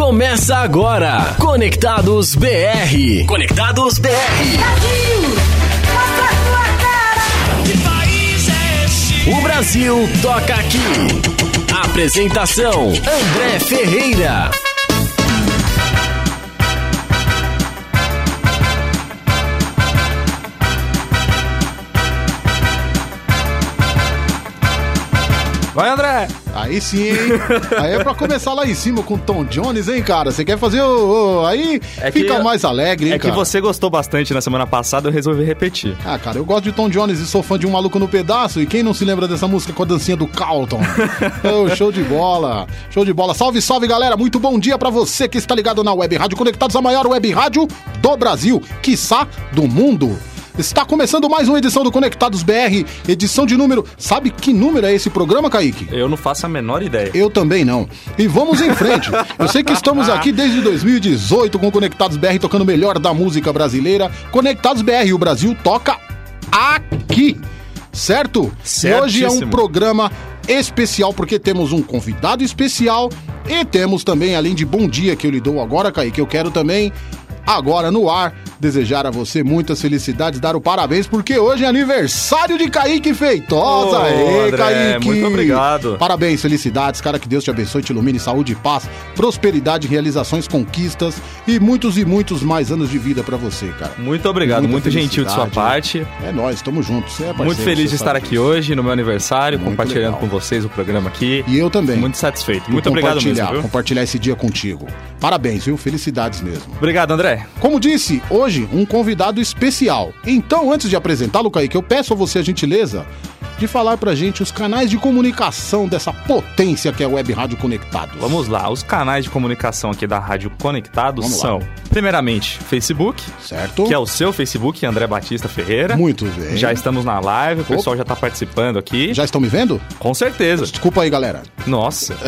Começa agora. Conectados BR. Conectados BR. Brasil, tua cara. O Brasil toca aqui. Apresentação: André Ferreira. Vai, André! Aí sim, hein? Aí é pra começar lá em cima com Tom Jones, hein, cara? Você quer fazer o. o- aí É que- fica mais alegre, hein, É que cara? você gostou bastante na semana passada, eu resolvi repetir. Ah, cara, eu gosto de Tom Jones e sou fã de Um Maluco no Pedaço. E quem não se lembra dessa música com a dancinha do Carlton? Ô, show de bola. Show de bola. Salve, salve, galera. Muito bom dia pra você que está ligado na Web Rádio Conectados, a maior web rádio do Brasil, quiçá do mundo. Está começando mais uma edição do Conectados BR, edição de número. Sabe que número é esse programa, Kaique? Eu não faço a menor ideia. Eu também não. E vamos em frente. Eu sei que estamos aqui desde 2018 com Conectados BR tocando o melhor da música brasileira. Conectados BR, o Brasil toca aqui. Certo? E hoje é um Certíssimo. programa especial porque temos um convidado especial e temos também, além de bom dia que eu lhe dou agora, Kaique, eu quero também, agora no ar, desejar a você muitas felicidades, dar o parabéns, porque hoje é aniversário de Kaique Feitosa. Ô, Aê, André, Kaique! muito obrigado. Parabéns, felicidades, cara, que Deus te abençoe, te ilumine, saúde, paz, prosperidade, realizações, conquistas e muitos e muitos mais anos de vida pra você, cara. Muito obrigado, Muita muito gentil de sua felicidade. parte. É nóis, tamo juntos. É parceiro, Muito feliz de estar aqui hoje no meu aniversário, Muito compartilhando legal. com vocês o programa aqui. E eu também. Muito satisfeito. Muito obrigado mesmo, compartilhar, viu? compartilhar esse dia contigo. Parabéns, viu? Felicidades mesmo. Obrigado, André. Como disse, hoje um convidado especial. Então, antes de apresentá-lo, Kaique, eu peço a você a gentileza de falar pra gente os canais de comunicação dessa potência que é a Web Rádio Conectados. Vamos lá, os canais de comunicação aqui da Rádio Conectados Vamos lá. são, primeiramente, Facebook, Certo? que é o seu Facebook, André Batista Ferreira. Muito bem. Já estamos na live, o pessoal já tá participando aqui. Já estão me vendo? Com certeza. Desculpa aí, galera. Nossa.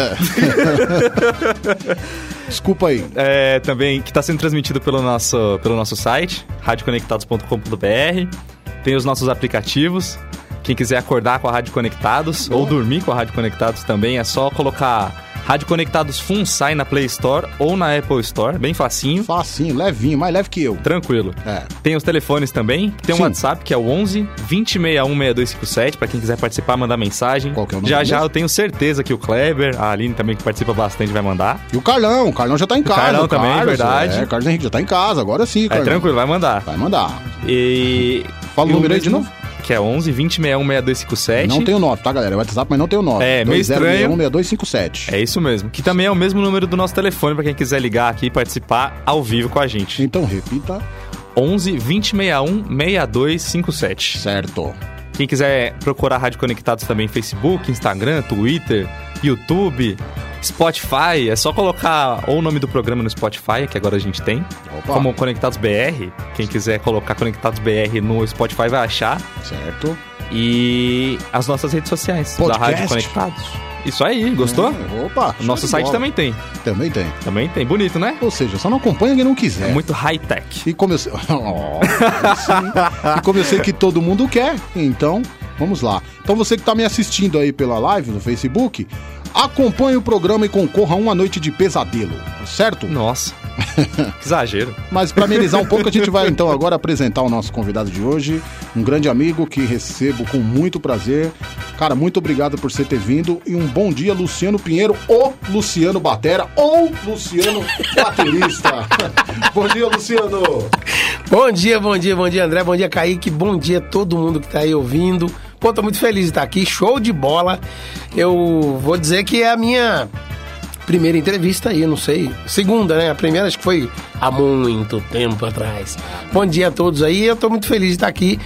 Desculpa aí. É, também que está sendo transmitido pelo nosso, pelo nosso site, radioconectados.com.br. Tem os nossos aplicativos. Quem quiser acordar com a Rádio Conectados ou dormir com a Rádio Conectados também, é só colocar Rádio Conectados Funsai na Play Store ou na Apple Store, bem facinho, Facinho, levinho, mais leve que eu. tranquilo. É. Tem os telefones também, tem um Sim. WhatsApp que é o 11 2061 6257, pra quem quiser participar, mandar mensagem. Qual que é o nome já já mesmo? eu tenho certeza que o Kleber, a Aline também que participa bastante vai mandar. E o Carlão, o Carlão já tá em casa. Carlão o também, Carlos, verdade. É, o Carlos Henrique já tá em casa, agora sim, É Carlão. tranquilo, vai mandar. Vai mandar. E. Fala o número aí de novo. Que é 11 20 61 6257. Não tem o 9, tá, galera? É WhatsApp, mas não tem o 9. É, meio estranho. 6257. É isso mesmo. Que também é o mesmo número do nosso telefone pra quem quiser ligar aqui e participar ao vivo com a gente. Então, repita. 11 20 61 6257. Certo. Quem quiser procurar a Rádio Conectados também Facebook, Instagram, Twitter, YouTube, Spotify, é só colocar ou o nome do programa no Spotify, que agora a gente tem, Opa. como Conectados BR. Quem quiser colocar Conectados BR no Spotify vai achar. Certo. E as nossas redes sociais da Podcast. Rádio Conectados. Isso aí, gostou? É, Opa. Nosso site bola. também tem. Também tem. Também tem. Bonito, né? Ou seja, só não acompanha quem não quiser. É muito high-tech. E como eu sei... Oh. E como eu sei que todo mundo quer, então vamos lá. Então você que tá me assistindo aí pela live no Facebook, acompanhe o programa e concorra a uma noite de pesadelo, certo? Nossa. que exagero. Mas para amenizar um pouco, a gente vai então agora apresentar o nosso convidado de hoje, um grande amigo que recebo com muito prazer. Cara, muito obrigado por você ter vindo e um bom dia, Luciano Pinheiro, ou Luciano Batera, ou Luciano Baterista. bom dia, Luciano. Bom dia, bom dia, bom dia, André, bom dia, Kaique, bom dia a todo mundo que tá aí ouvindo. Pô, tô muito feliz de estar aqui, show de bola. Eu vou dizer que é a minha primeira entrevista aí, não sei. Segunda, né? A primeira acho que foi há muito tempo atrás. Bom dia a todos aí, eu tô muito feliz de estar aqui.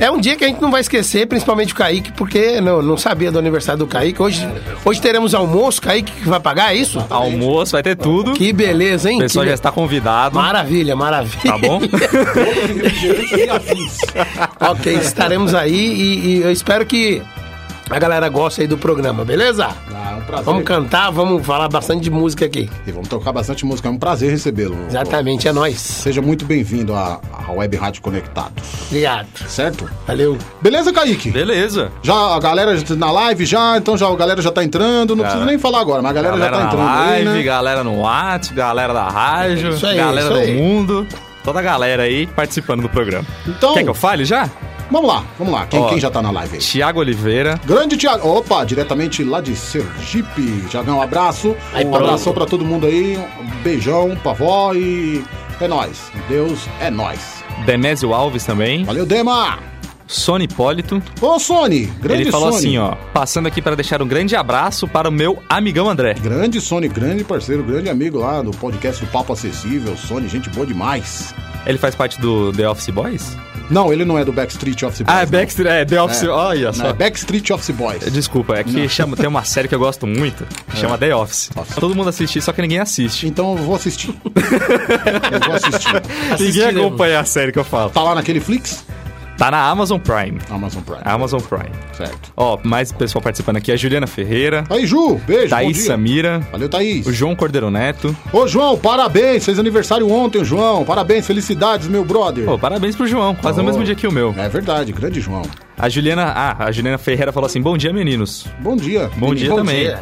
É um dia que a gente não vai esquecer, principalmente o Kaique, porque não, não sabia do aniversário do Kaique. Hoje, hoje teremos almoço, Kaique que vai pagar, é isso? Almoço, vai ter tudo. Que beleza, hein? O pessoal Que já está convidado. Maravilha, maravilha. Tá bom? ok, estaremos aí e, e eu espero que a galera goste aí do programa, beleza? Ah, prazer. Vamos cantar, vamos falar bastante de música aqui. E vamos tocar bastante música. É um prazer recebê-lo. Exatamente, é nóis. Seja muito bem-vindo à, à Web Rádio Conectados. Obrigado. Certo? Valeu. Beleza, Kaique? Beleza. Já a galera já tá na live já, então já a galera já tá entrando. Não precisa nem falar agora, mas a galera, Galera já tá na entrando live, aí, né? galera no WhatsApp, galera da rádio, Isso aí, galera isso do mundo. Toda a galera aí participando do programa. Então, Quer que eu fale já? Vamos lá, vamos lá. Quem, Ó. quem já tá na live aí? Tiago Oliveira. Grande Thiago. Opa, diretamente lá de Sergipe. Tiagão, um abraço. Aí, um pronto. abração pra todo mundo aí. Um beijão pra vó e é nóis. Deus é nóis. Demésio Alves também. Valeu, Dema. Sony Hipólito. Ô, Sony. Grande Ele falou Sony. assim, ó. Passando aqui para deixar um grande abraço para o meu amigão André. Grande Sony, grande parceiro, grande amigo lá do podcast do Papo Acessível. Sony, gente boa demais. Ele faz parte do The Office Boys? Não, ele não é do Backstreet Office Boys. Ah, é não. Backstreet, é The Office. É. Olha Não, só. é Backstreet Office Boys. Desculpa, é que chama, tem uma série que eu gosto muito, que chama The Office. Nossa. Todo mundo assiste, só que ninguém assiste. Então eu vou assistir. eu vou assistir. Ninguém acompanha a série que eu falo. Tá lá naquele Flix? Tá na Amazon Prime. Amazon Prime. Amazon Prime. Certo. Ó, mais pessoal participando aqui. A Juliana Ferreira, Aí, Ju, beijo. Thaís. Samira, Valeu, Thaís. o João Cordeiro Neto. Ô, João, parabéns. Fez aniversário ontem, João. Parabéns, felicidades, meu brother. Pô, parabéns pro João, quase no Oh. mesmo dia que o meu. É verdade, grande João. A Juliana, ah, a Juliana Ferreira falou assim: "Bom dia, meninos". Bom dia. Bom dia Bom também. dia.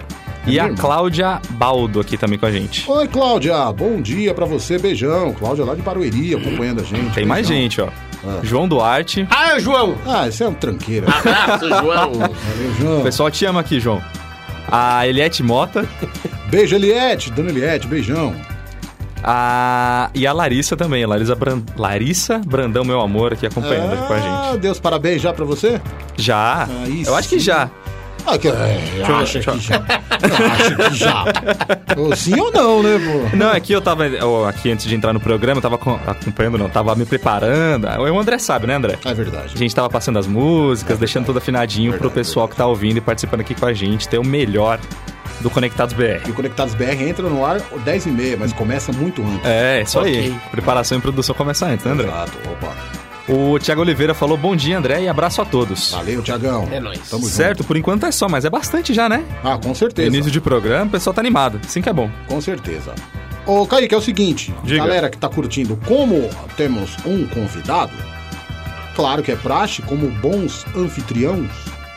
E É a? Cláudia Baldo aqui também com a gente. Oi, Cláudia. Bom dia pra você. Beijão. Cláudia lá de Barueri acompanhando a gente. Tem mais Beijão. gente, ó. Ah. João Duarte. Ah, João. Ah, esse é um tranqueira. Abraço, João. Valeu, João. O pessoal te ama aqui, João. A Eliette Mota. Beijo, Eliette. Dona Eliette, beijão. A... E a Larissa também. Larissa, Bran... Larissa Brandão, meu amor, aqui acompanhando aqui com a gente. Ah, Deus, parabéns já pra você. Já? Aí Eu acho que já. Ah, que, é, acha que já. acha que já. Sim ou não, né, pô? Não, aqui eu tava, ó, aqui antes de entrar no programa, eu tava co- acompanhando, não, tava me preparando. O André sabe, né, André? É verdade. A gente tava passando as músicas, deixando tudo afinadinho pro Verdade, pessoal que tá ouvindo e participando aqui com a gente, ter o melhor do Conectados BR. E o Conectados BR entra no ar 10 e meia, mas começa muito antes. É, isso aí. Ok. Preparação e produção começa antes, né, André? Exato, opa. O Thiago Oliveira falou bom dia, André, e abraço a todos. Valeu, Tiagão. É nóis. Tamo Certo, por enquanto é só, mas é bastante já, né? Ah, com certeza. Início de programa, o pessoal tá animado. Assim que é bom. Com certeza. Ô, Kaique, é o seguinte. Diga. Galera que tá curtindo, como temos um convidado, claro que é praxe, como bons anfitriões.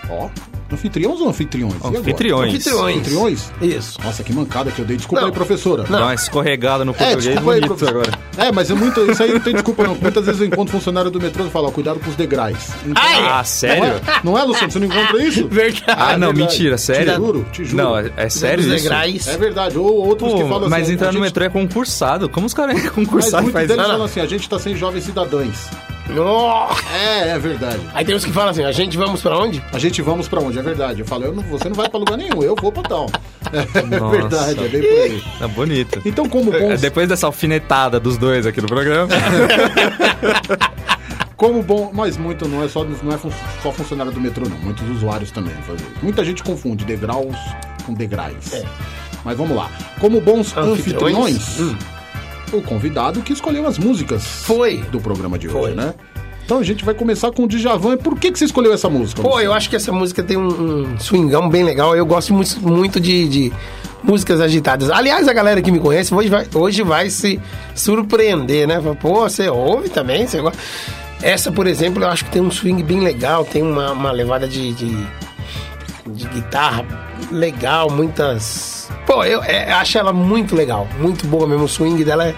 Ó, anfitriões ou anfitriões? Anfitriões. Anfitriões. Anfitriões? Isso. Nossa, que mancada que eu dei. Desculpa Não. aí, professora. Dá uma escorregada no É, português desculpa aí, bonito professor. agora. É, mas é muito, isso aí não tem desculpa não. Muitas vezes eu encontro funcionário do metrô e falo, ó, cuidado com os degraus. Então! Ah, sério? Não é, não é, Luciano? Você não encontra isso? Verdade. Ah, não, verdade. mentira, sério? Te juro, te juro. Não, é, é sério isso? degraus. É verdade. Ou outros que Pô, falam mas assim... entrar a no gente- metrô é concursado. Como os caras é Mas concursado muitos faz deles isso? falam assim, a gente tá sem jovens cidadãos. Oh. É, é verdade. Aí tem uns que falam assim, a gente vamos pra onde? A gente vamos pra onde? É verdade. Eu falo, eu não- você não vai pra lugar nenhum, eu vou pra tal. É Nossa. verdade, é bem por aí. Tá bonito. Então, como É, bons, Depois dessa alfinetada dos dois aqui no programa. como bom, mas muito não é só não é fun- só funcionário do metrô não, muitos usuários também fazem isso. Muita gente confunde degraus com degraus. É. Mas vamos lá. Como bons Anfitriões? anfitriões, Hum. O convidado que escolheu as músicas Foi. do programa de Foi. hoje, né? Então a gente vai começar com o Djavan. Por que, que você escolheu essa música? Pô, eu acho que essa música tem um, um swingão bem legal. Eu gosto muito, muito de, de músicas agitadas. Aliás, a galera que me conhece hoje vai, hoje vai se surpreender, né? Fala, Pô, você ouve também? Você gosta? Essa, por exemplo, eu acho que tem um swing bem legal, tem uma, uma levada de, de, de guitarra legal, muitas. Pô, eu é, acho ela muito legal, muito boa mesmo. O swing dela é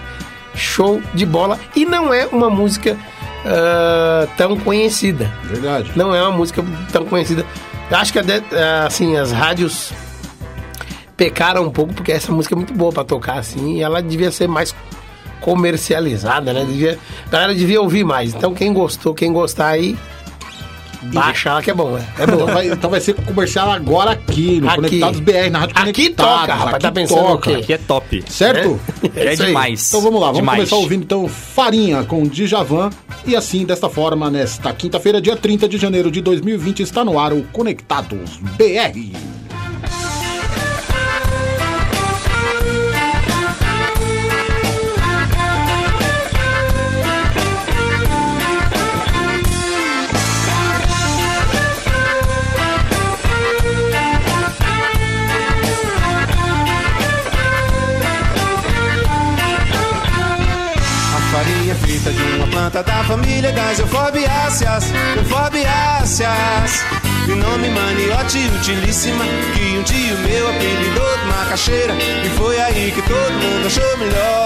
show de bola. E não é uma música ah, tão conhecida Verdade. não é uma música tão conhecida. Eu acho que eh, assim, as rádios pecaram um pouco porque essa música é muito boa pra tocar assim e ela devia ser mais comercializada, né? Devia, a galera devia ouvir mais. Então quem gostou, quem gostar aí, baixa ela que é bom, né? É Então bom. vai, então vai ser comercial agora aqui, no Aqui. Conectados BR, na Rádio Aqui Conectados. toca, rapaz, aqui tá pensando toca. Aqui é top. Certo? É, aí. demais. Então vamos lá, vamos Demais. começar ouvindo então Farinha com Djavan. E assim, desta forma, nesta quinta-feira, dia 30 de janeiro de 2020, está no ar o Conectados BR. De uma planta da família das euforbiáceas, euforbiáceas. De nome maniote utilíssima, que um dia o meu apelidou de macaxeira. E foi aí que todo mundo achou melhor.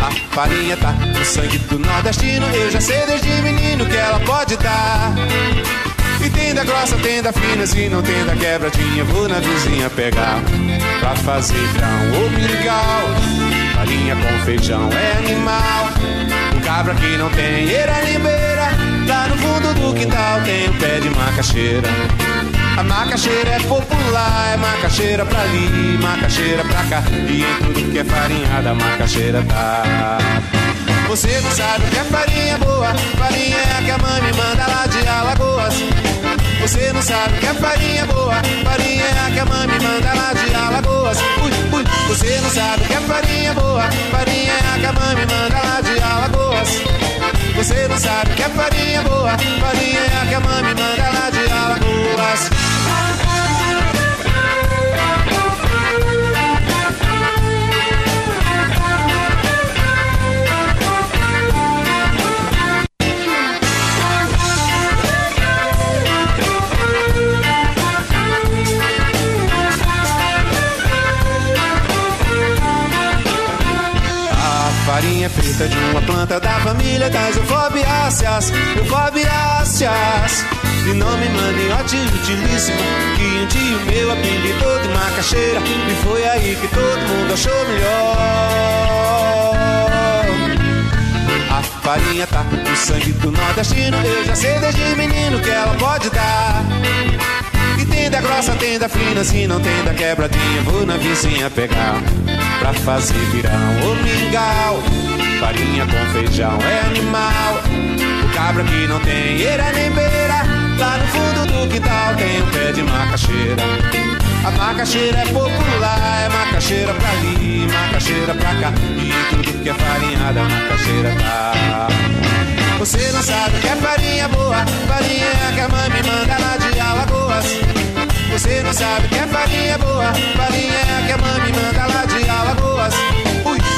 A farinha tá no sangue do nordestino, eu já sei desde menino que ela pode dar. E tem da grossa, tem da fina, se não tem da quebradinha, vou na vizinha pegar. Pra fazer grão ou mingau, farinha com feijão é animal. O cabra que não tem eira nem lá no fundo do quintal tem um pé de macaxeira. A macaxeira é popular, é macaxeira pra ali, macaxeira pra cá. E em tudo que é farinhada, a macaxeira tá. Você não sabe o que é farinha boa, farinha é a que a mãe me manda lá de Alagoas. Você não sabe que é farinha boa, farinha é a que a mãe me manda lá de Alagoas. Ui, ui, você não sabe que é farinha boa, farinha é a que a mãe me manda lá de Alagoas. Você não sabe que é farinha boa, farinha é a que a mãe me manda lá de Alagoas. Euforbiáceas, euforbiáceas. De nome maniote utilíssima, que um dia o meu apelidou de macaxeira. E foi aí que todo mundo achou melhor. A farinha tá no sangue do nordestino, eu já sei desde menino que ela pode dar. E tem da grossa, tem da fina, se não tem da quebradinha, vou na vizinha pegar. Pra fazer virão ou mingau, farinha com feijão é animal. Cabra que não tem eira nem beira, lá no fundo do quintal tem um pé de macaxeira. A macaxeira é popular, é macaxeira pra ali, macaxeira pra cá. E tudo que é farinhada, macaxeira tá. Você não sabe que é farinha boa, farinha é que a mãe me manda lá de Alagoas. Você não sabe que é farinha boa, farinha é que a mãe me manda lá de Alagoas.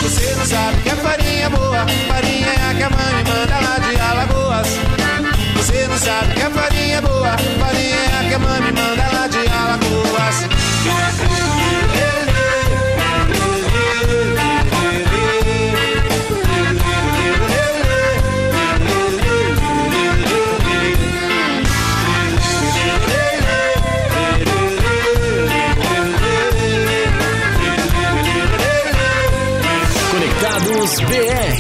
Você não sabe que é farinha boa, farinha é a que a mãe manda lá de Alagoas. Você não sabe que é farinha boa, farinha é a que a mãe manda lá de Alagoas. BR.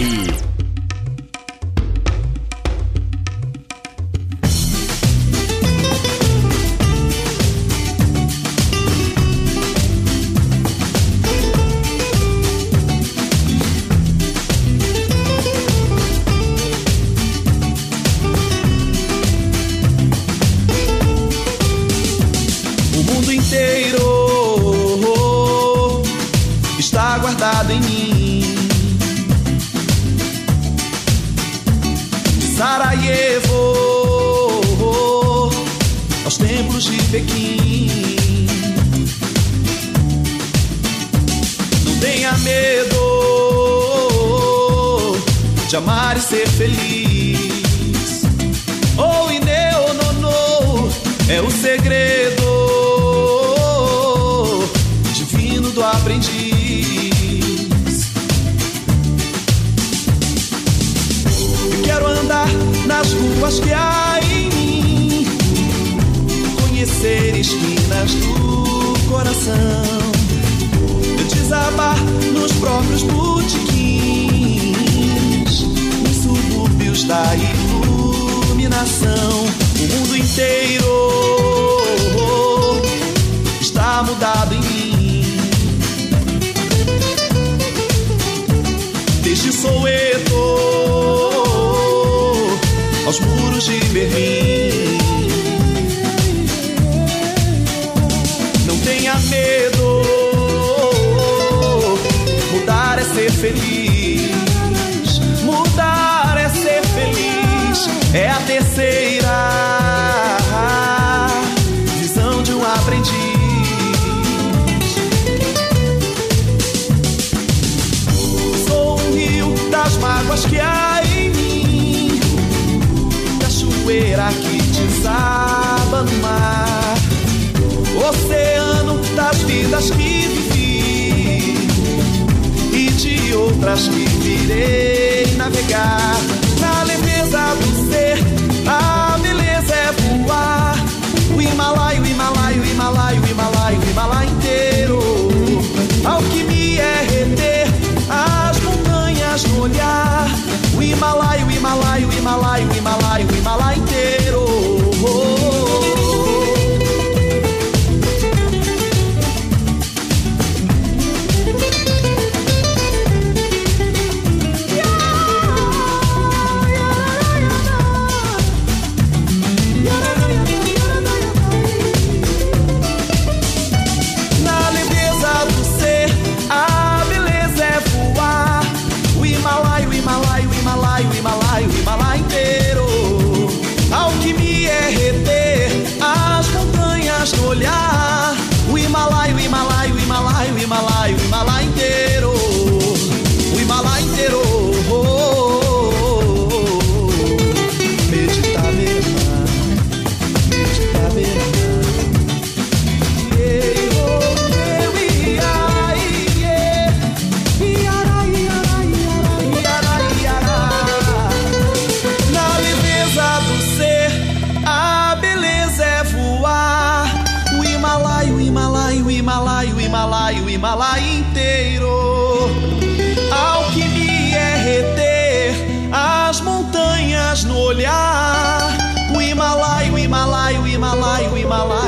Conhecer esquinas do coração, desabar nos próprios botequins, nos subúrbios da iluminação. O mundo inteiro está mudado em mim. Desde Soweto aos muros de Berlim. É a terceira visão de um aprendiz. que há em mim. Cachoeira que desaba no mar. Oceano das vidas que vivi e de outras que virei navegar. Himalaio, Himalaio, Himalaio, Himalaio, Himalaio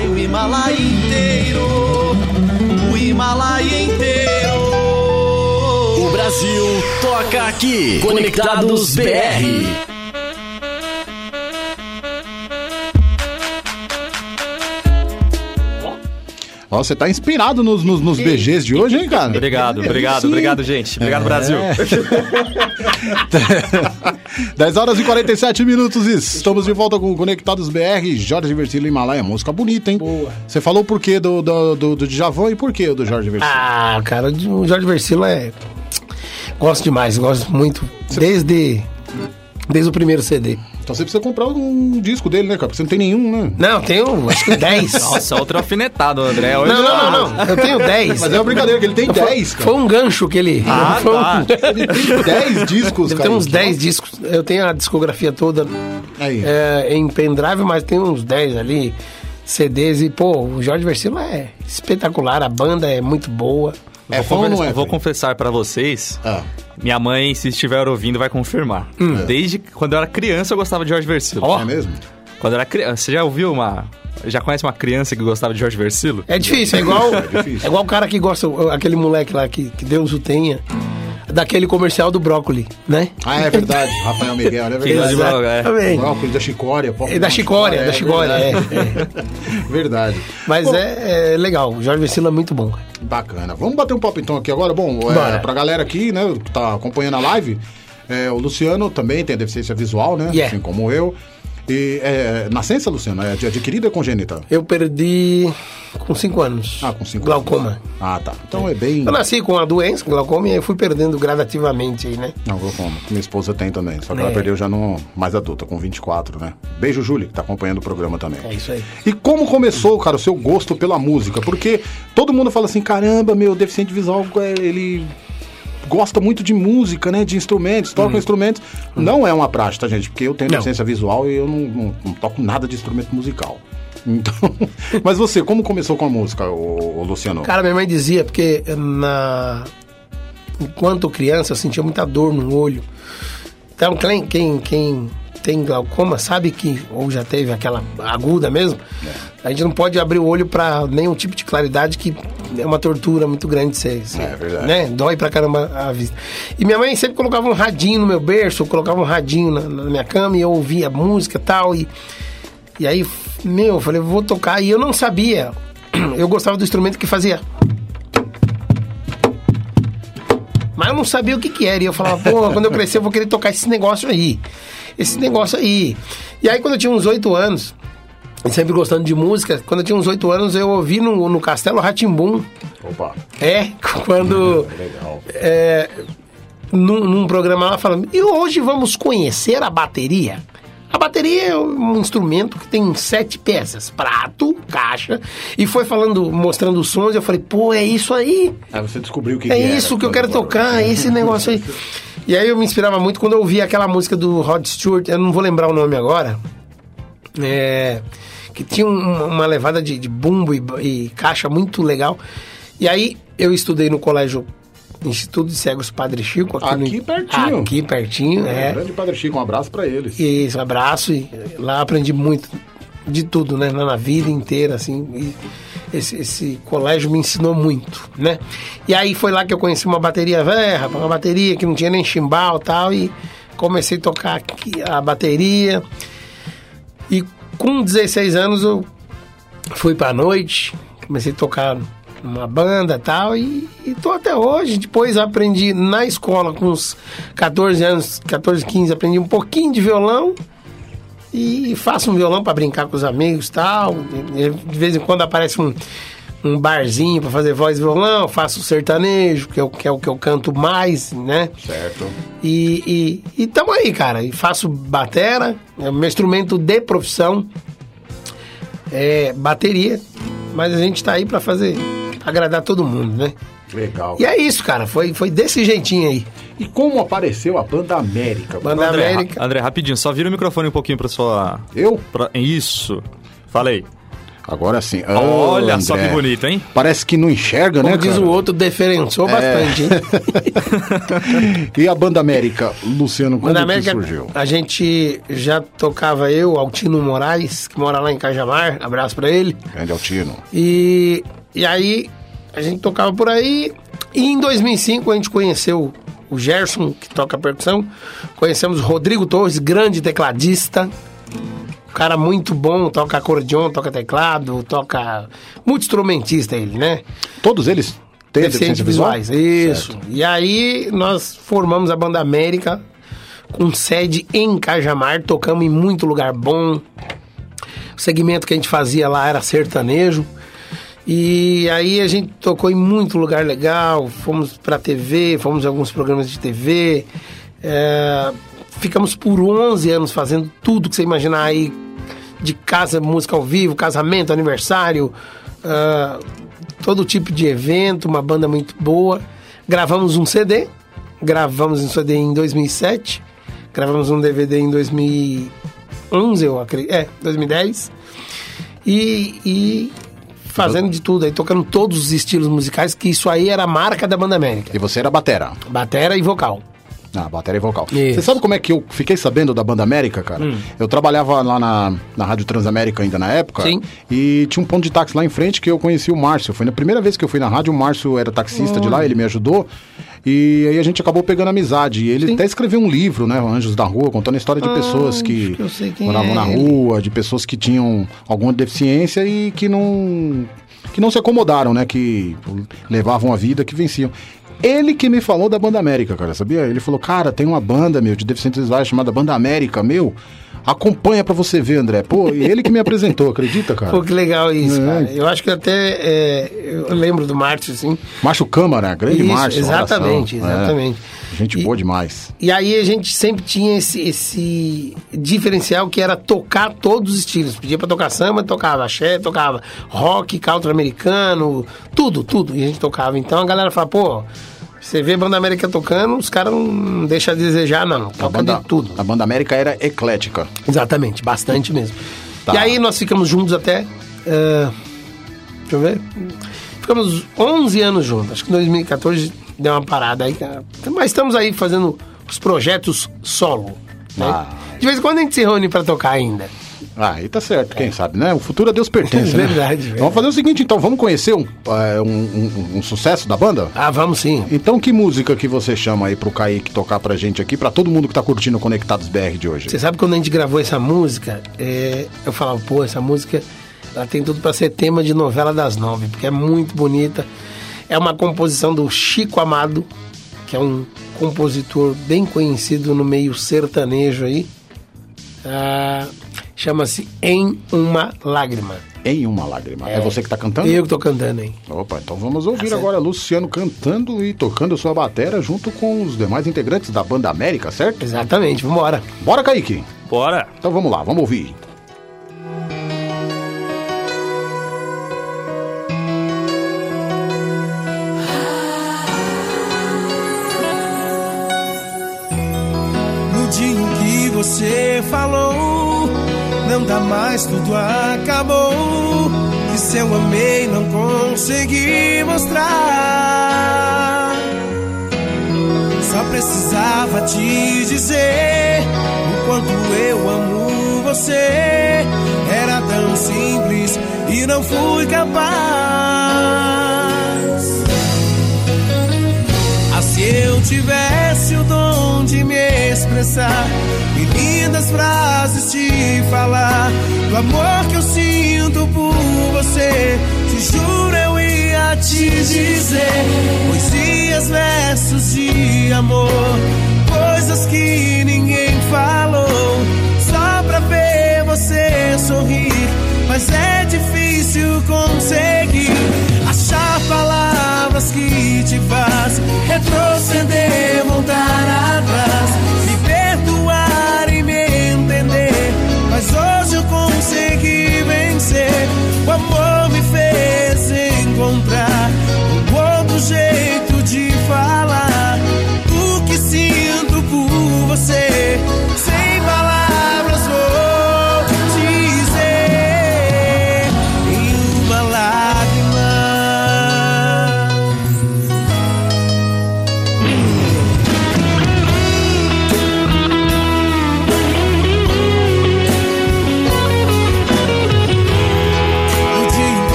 o Himalaio inteiro. O Himalaia inteiro. O Brasil toca aqui. Conectados BR. Ó, você tá inspirado nos, nos, nos BGs de hoje, hein, cara? Obrigado, obrigado, Sim. obrigado, gente. Obrigado, Brasil. 10 horas e 47 minutos. Estamos de volta com o Conectados BR. Jorge Versilo Himalaia. Música bonita, hein? Boa. Você falou por quê do, do, do, do Djavan e por quê do Jorge Versilo? Ah, cara, o Jorge Versilo é. Gosto demais, gosto muito. Desde. Desde o primeiro CD. Então você precisa comprar um disco dele, né, cara? Porque você não tem nenhum, né? Não, tenho acho que 10. Nossa, outro alfinetado, André. Hoje Não, não, não, não. Eu tenho 10. Mas é uma brincadeira, que ele tem 10, cara. Foi um gancho que ele. Ah, foi um- tá. Ele tem 10 discos, Deve cara. ter uns 10 discos. Eu tenho a discografia toda Aí. é, em pendrive, mas tem uns 10 ali, CDs. E, pô, o Jorge Versilo é espetacular. A banda é muito boa. É vou fã ou conver- não é, Vou confessar pra vocês. Ah. Minha mãe, se estiver ouvindo, vai confirmar. Desde quando eu era criança, eu gostava de Jorge Versilo. Ó. É mesmo? Quando eu era criança. Você já ouviu uma. Já conhece uma criança que gostava de Jorge Versilo? É difícil, é igual, difícil. é igual o cara que gosta, aquele moleque lá que, que Deus o tenha, daquele comercial do brócoli, né? Ah, é verdade. Rafael Miguel, é Que verdade. é. Exatamente. Brócolis da Chicória. pó- É da Chicória, da Chicória, é, verdade. Verdade. Mas Bom, é, é legal, o Jorge Versilo é muito bom. Bacana. Vamos bater um papo então aqui agora. Bom, é, pra galera aqui, né, que tá acompanhando a live, é, o Luciano também tem deficiência visual, né? Yeah. Assim como eu. E é, nascença, Luciano? É de- adquirida ou congênita? Eu perdi com 5 anos. Ah, com cinco Glaucoma. anos. Ah, tá. Então é bem. Eu nasci com a doença, glaucoma, e aí fui perdendo gradativamente aí, né? Não, glaucoma. Minha esposa tem também. Só que ela É. perdeu já no mais adulta, com 24, né? Beijo, Júlia, que tá acompanhando o programa também. É isso aí. E como começou, cara, o seu gosto pela música? Porque todo mundo fala assim, caramba, meu, deficiente visual, é, ele gosta muito de música, né? De instrumentos, toca instrumentos. Não é uma prática, tá, gente? Porque eu tenho deficiência visual e eu não, não- não toco nada de instrumento musical. Então, mas você, como começou com a música, ô, Luciano? Cara, minha mãe dizia, porque na... enquanto criança eu sentia muita dor no olho. Então, quem, quem, quem tem glaucoma sabe que, ou já teve aquela aguda mesmo, a gente não pode abrir o olho pra nenhum tipo de claridade que é uma tortura muito grande ser. ser, É verdade. Né? Dói pra caramba a vista. E minha mãe sempre colocava um radinho no meu berço, colocava um radinho na, na minha cama e eu ouvia música e tal. E, e aí, meu, eu falei, vou tocar. E eu não sabia. Eu gostava do instrumento que fazia. Mas eu não sabia o que que era. E eu falava, pô, quando eu crescer eu vou querer tocar esse negócio aí. Esse negócio aí. E aí, quando eu tinha uns oito anos, sempre gostando de música, quando eu tinha uns oito anos, eu ouvi no, no Castelo Ratimbum. Opa, É, quando. legal. é, num, num programa lá falando, e hoje vamos conhecer a bateria. A bateria é um instrumento que tem sete peças, prato, caixa, e foi falando, mostrando os sons, eu falei, pô, é isso aí. Aí você descobriu o que É que era. isso que eu quero tocar, é esse negócio aí. E aí eu me inspirava muito quando eu ouvia aquela música do Rod Stewart, eu não vou lembrar o nome agora, é, que tinha um- uma levada de, de bumbo e, e caixa muito legal. E aí eu estudei no colégio Instituto de Cegos Padre Chico. no- Aqui pertinho. Aqui pertinho, É. é. Grande Padre Chico, um abraço pra eles. E esse abraço, e lá aprendi muito de tudo, né? Na vida inteira, assim. E esse, esse colégio me ensinou muito, né? E aí foi lá que eu conheci uma bateria velha, uma bateria que não tinha nem chimbal e tal, e comecei a tocar aqui a bateria. E com 16 anos eu fui pra noite, comecei a tocar numa banda e tal, e, e tô até hoje. Depois aprendi na escola, com uns 14 anos, 14, 15, aprendi um pouquinho de violão. E faço um violão para brincar com os amigos e tal. De vez em quando aparece um, um barzinho para fazer voz e violão. Faço sertanejo, que é, o, que é o que eu canto mais, né? Certo. E, e, e tamo aí, cara. E faço batera, é o meu instrumento de profissão é bateria. Mas a gente tá aí pra fazer, pra agradar todo mundo, né? Legal. E é isso, cara. Foi, foi desse jeitinho aí. E como apareceu a Banda América? Banda André, América. ra- André, rapidinho, só vira o microfone um pouquinho pra sua. Eu? pra- Isso. Falei. Agora sim. Olha só André. que bonito, hein? Parece que não enxerga, Como né, diz cara? o outro, diferenciou bastante, hein? E a Banda América, Luciano, quando Banda que América, surgiu? a gente já tocava eu, Altino Moraes, que mora lá em Cajamar. Abraço pra ele. Grande Altino. E, e aí a gente tocava por aí. E em 2005 a gente conheceu o Gerson, que toca percussão. Conhecemos o Rodrigo Torres, grande tecladista. Cara muito bom, toca acordeon, toca teclado, toca. Muito instrumentista ele, né? Todos eles têm Deficientes visuais, isso. E aí nós formamos a banda América com sede em Cajamar, tocamos em muito lugar bom. O segmento que a gente fazia lá era sertanejo. E aí a gente tocou em muito lugar legal, fomos pra TV, fomos em alguns programas de TV. é, ficamos por 11 anos fazendo tudo que você imaginar aí de casa, música ao vivo, casamento, aniversário, ah, todo tipo de evento, uma banda muito boa. Gravamos um CD, gravamos um CD em 2007, gravamos um DVD em 2011, eu acredito, é, 2010. E, e fazendo de tudo aí, tocando todos os estilos musicais, que isso aí era a marca da Banda América. E você era batera? Batera e vocal. Ah, bateria e vocal. Isso. Hum. Você sabe como é que eu fiquei sabendo da Banda América, cara? Eu trabalhava lá na, na Rádio Transamérica ainda na época. Sim. E tinha um ponto de táxi lá em frente que eu conheci o Márcio. Foi na primeira vez que eu fui na rádio, o Márcio era taxista de lá, ele me ajudou. E aí a gente acabou pegando amizade. E ele Sim. até escreveu um livro, né? Anjos da Rua, contando a história de Ah, pessoas que, que moravam é na rua, de pessoas que tinham alguma deficiência e que não que não se acomodaram, né? Que levavam a vida, que venciam. Ele que me falou da Banda América, cara, sabia? Ele falou, cara, tem uma banda, meu, de deficientes visuais chamada Banda América, meu. Acompanha pra você ver, André. Pô, e ele que me apresentou, acredita, cara? Pô, que legal isso, É. cara. Eu acho que até é, eu lembro do Márcio, assim. Márcio Câmara, grande Isso, Márcio. exatamente, abração. exatamente. É, gente E- boa demais. E aí a gente sempre tinha esse, esse diferencial que era tocar todos os estilos. Pedia pra tocar samba, tocava axé, tocava rock, country americano, tudo, tudo. E a gente tocava. Então a galera fala, pô, você vê Banda América tocando, os caras não deixam a desejar, não. A Toca banda, de tudo. a banda América era eclética. Exatamente, bastante mesmo. Tá. E aí nós ficamos juntos até. eh, deixa eu ver. Ficamos 11 anos juntos. Acho que em 2014 deu uma parada aí. cara. Mas estamos aí fazendo os projetos solo. Né? Ah. De vez em quando a gente se reúne pra tocar ainda. Ah, aí tá certo, quem sabe, né? O futuro a Deus pertence, né? Verdade, Então, verdade. Vamos fazer o seguinte, então, vamos conhecer um, é, um, um- um sucesso da banda? Ah, vamos sim. Então, que música que você chama aí pro Kaique tocar pra gente aqui, pra todo mundo que tá curtindo o Conectados BR de hoje? Você sabe quando a gente gravou essa música, é, eu falava, pô, essa música ela tem tudo pra ser tema de novela das nove, porque é muito bonita. É uma composição do Chico Amado, que é um compositor bem conhecido no meio sertanejo aí. Ah, Chama-se Em Uma Lágrima. Em uma lágrima. É, você que tá cantando? Eu que tô cantando, hein? Opa, então vamos ouvir agora Luciano cantando e tocando sua batera junto com os demais integrantes da Banda América, certo? Exatamente, vambora. Bora, Kaique! Bora! Então vamos lá, vamos ouvir. Você falou, não dá mais, tudo acabou. Que se eu amei, não consegui mostrar. Só precisava te dizer o quanto eu amo você. Era tão simples e não fui capaz. Ah, se eu tivesse o dom de me expressar e lindas frases te falar do amor que eu sinto por você, te juro eu ia te dizer poesias, versos de amor, coisas que ninguém falou, só pra ver você sorrir, mas é difícil conseguir achar palavras que te faz retroceder, voltar atrás, Amor me fez encontrar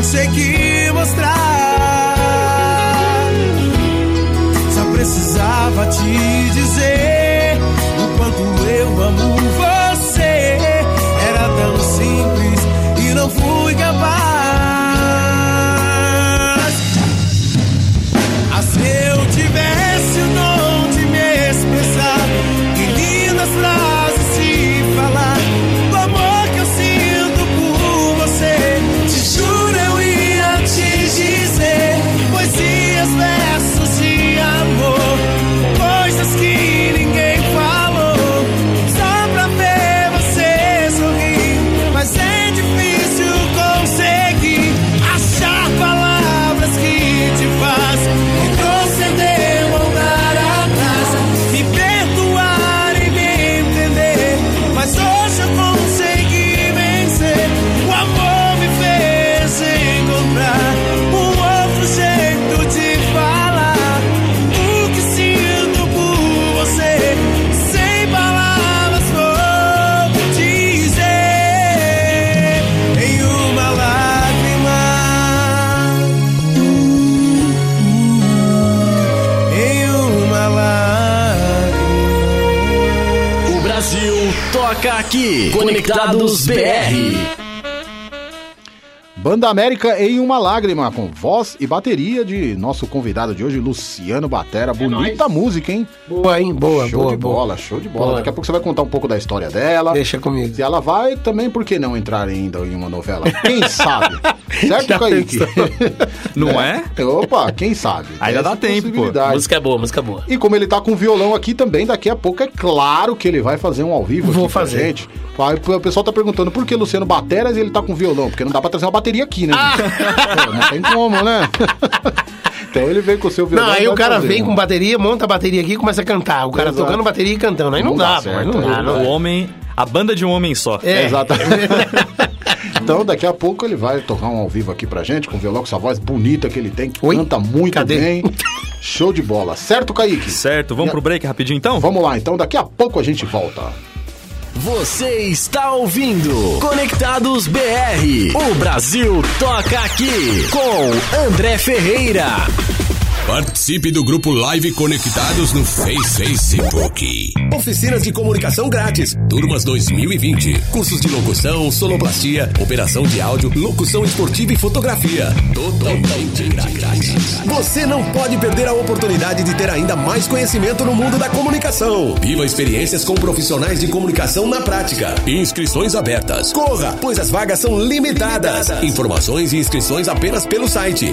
não toca aqui. Conectados BR. Banda América em uma lágrima, com voz e bateria de nosso convidado de hoje, Luciano Batera. Bonita música, hein? Boa, hein? Boa, show boa, de boa. bola, show de bola. Boa. Daqui a pouco você vai contar um pouco da história dela. Deixa comigo. Se ela vai, também por que não entrar ainda em uma novela? Quem sabe? certo, Já Kaique? Não é? Opa, quem sabe? Ainda dá tempo. Música é boa, música é boa. E como ele tá com violão aqui também, daqui a pouco é claro que ele vai fazer um ao vivo Vou aqui pra fazer. gente. Vai- O pessoal tá perguntando por que Luciano Bateras e ele tá com violão? Porque não dá pra trazer uma bateria aqui, né? Ah! Pô, não tem como, né? então ele veio com o seu violão. Não, aí o cara fazer. vem com bateria, monta a bateria aqui e começa a cantar. O cara Exato. tocando bateria e cantando. Aí não, Não dá dá, aí não né? dá. Não O homem. A banda de um homem só. É. Exatamente. então, daqui a pouco ele vai tocar um ao vivo aqui pra gente, com o violão, com essa voz bonita que ele tem, que Oi? canta muito Cadê? bem. Show de bola. Certo, Kaique? Certo, vamos pro break rapidinho então? Vamos lá, então, daqui a pouco a gente volta. Você está ouvindo Conectados BR. O Brasil toca aqui com André Ferreira. Participe do grupo Live Conectados no Face Facebook. Oficinas de comunicação grátis. Turmas 2020. Cursos de locução, sonoplastia, operação de áudio, locução esportiva e fotografia. Totalmente grátis. Você não pode perder a oportunidade de ter ainda mais conhecimento no mundo da comunicação. Viva experiências com profissionais de comunicação na prática. Inscrições abertas. Corra, pois as vagas são limitadas. Informações e inscrições apenas pelo site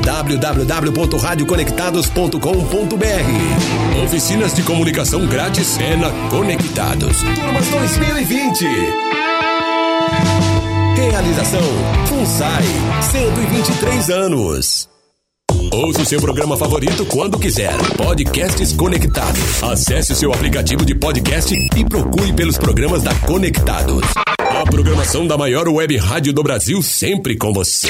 www.radioconectados.com.br. Oficinas de comunicação grátis é Conectados. Turmas 2020. Realização FUNSAI, 123 anos. Ouça o seu programa favorito quando quiser. Podcasts Conectados. Acesse o seu aplicativo de podcast e procure pelos programas da Conectados. A programação da maior web rádio do Brasil sempre com você.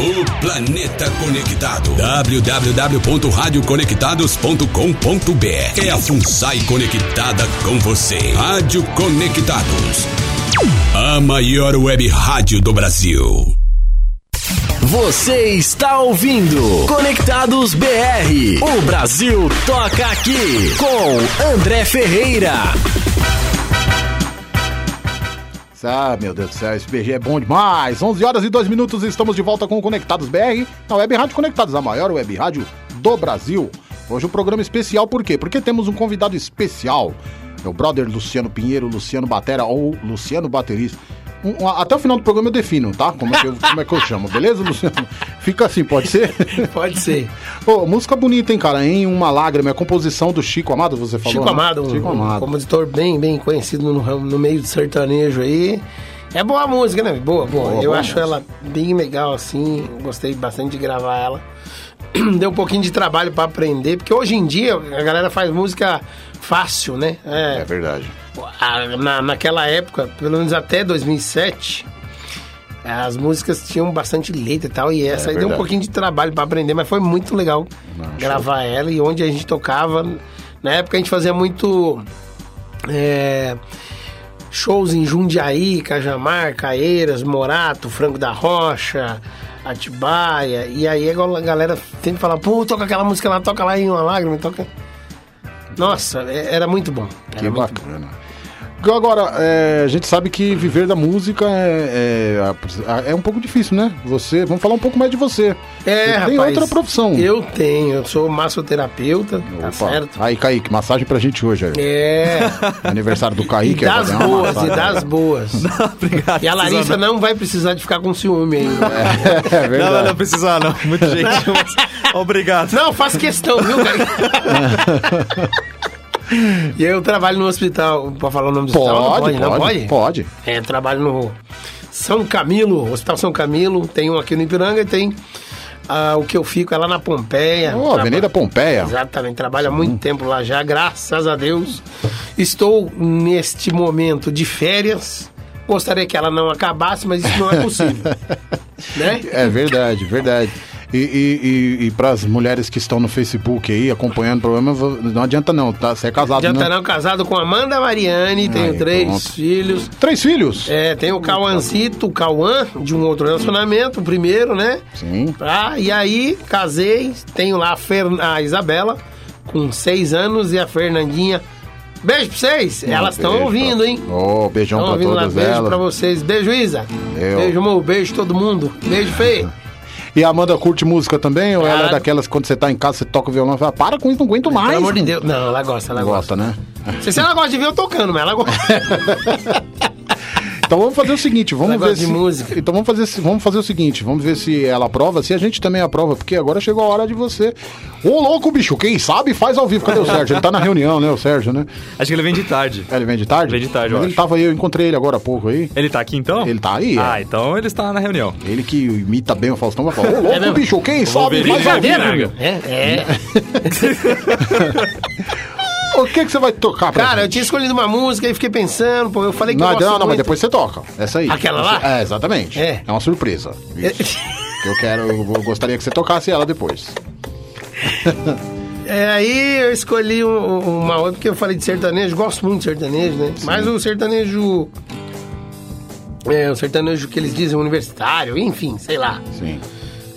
O planeta conectado. www.radioconectados.com.br É a FUNSAI conectada com você. Rádio Conectados. A maior web rádio do Brasil. Você está ouvindo Conectados BR. O Brasil toca aqui com André Ferreira. Ah, meu Deus do céu, esse BG é bom demais. 11 horas e 2 minutos, estamos de volta com o Conectados BR, na Web Rádio Conectados, a maior web rádio do Brasil. Hoje um programa especial, por quê? Porque temos um convidado especial. Meu brother Luciano Pinheiro, Luciano Batera ou Luciano Baterista. Um- um- até o final do programa eu defino, tá? Como é que eu, como é que eu chamo, beleza, Luciano? Fica assim, pode ser? Pode ser. Ô, música bonita, hein, cara? Em Uma Lágrima, é a composição do Chico Amado, você falou? Chico né? Amado, um, Chico um Amado. compositor bem, bem conhecido no, no meio do sertanejo aí. É boa a música, né? Boa, boa. Boa, Eu boa acho música. ela bem legal, assim. Gostei bastante de gravar ela. Deu um pouquinho de trabalho pra aprender, porque hoje em dia a galera faz música fácil, né? É É, verdade. na, naquela época, pelo menos até 2007, as músicas tinham bastante letra e tal, e essa aí deu um pouquinho de trabalho pra aprender, mas foi muito legal gravar ela e onde a gente tocava. Na época a gente fazia muito é, shows em Jundiaí, Cajamar, Caeiras, Morato, Franco da Rocha, Atibaia, e aí a galera sempre falava, pô, toca aquela música lá, toca lá em uma lágrima, toca. Nossa, é- era muito bom. Era Que muito bom. Agora, é, a gente sabe que viver da música é, é, é um pouco difícil, né? Você, vamos falar um pouco mais de você. É, Você rapaz. tem outra profissão. Eu tenho, eu sou massoterapeuta, tá Opa. certo? Aí, Kaique, massagem pra gente hoje. Aí. É, Aniversário do e Kaique. vai das boas, e das boas. Obrigado. E a Larissa não vai precisar de ficar com ciúme ainda. É verdade. Não, não, não precisa não. Muito gentil. mas Obrigado. Não, faço questão, viu, cara? E eu trabalho no hospital, pode falar o nome do hospital? Não Pode, não pode, pode. É, trabalho no São Camilo, Hospital São Camilo, tem um aqui no Ipiranga e tem ah, o que eu fico é lá na Pompeia. Ô, Traba- Avenida Pompeia. Exatamente, trabalho há muito tempo lá já, graças a Deus. Estou neste momento de férias. Gostaria que ela não acabasse, mas isso não é possível. né? É verdade, verdade. E, e, e, e para as mulheres que estão no Facebook aí acompanhando o programa, não adianta não, tá? Você é casado, Já né? estarão casado com Amanda Mariani, tenho Aí, três pronto. filhos. Três filhos? É, tem o Cauãzito, o Cauã, de um outro relacionamento, o primeiro, né? Sim. Ah, e aí, casei, tenho lá a, Fer- a Isabela, com seis anos, e a Fernandinha. Beijo pra vocês! Elas estão Beijo ouvindo, pra- hein? Ô, beijão Estão pra ouvindo lá, todas beijo elas. pra vocês. Beijo, Isa. Eu. Beijo, amor. Beijo todo mundo. Beijo, Fê. E a Amanda curte música também? Ou ela é daquelas que quando você tá em casa, você toca o violão e fala, para com isso, não aguento mais. Pelo amor de Deus. Não, ela gosta, ela gosta. Gosta, né? Não sei se ela gosta de ver eu tocando, mas ela gosta. Então vamos fazer o seguinte, vamos ver se de música. Então vamos fazer vamos fazer o seguinte, vamos ver se ela aprova, se a gente também aprova, porque agora chegou a hora de você. Ô louco, bicho, quem sabe faz ao vivo. Cadê o Sérgio? Ele tá na reunião, né, o Sérgio, né? Acho que ele vem de tarde. É, Ele vem de tarde? Vem de tarde, Mas eu ele acho. tava aí, eu encontrei ele agora há pouco aí. Ele tá aqui então? Ele tá aí, é. Ah, então ele está na reunião. Ele que imita bem o Faustão vai falar, ô louco, mesmo? bicho, quem sabe faz ao é vivo. É, é. O que que você vai tocar pra Cara, eu gente? tinha escolhido uma música e fiquei pensando, pô, eu falei que Não, eu gosto não, não, mas muito. depois você toca. Essa aí. Aquela lá? É, exatamente. É. É uma surpresa. Isso. eu quero, eu gostaria que você tocasse ela depois. É, aí eu escolhi um- uma outra, porque eu falei de sertanejo, gosto muito de sertanejo, né? Mas o sertanejo. É, o sertanejo que eles dizem universitário, enfim, sei lá. Sim.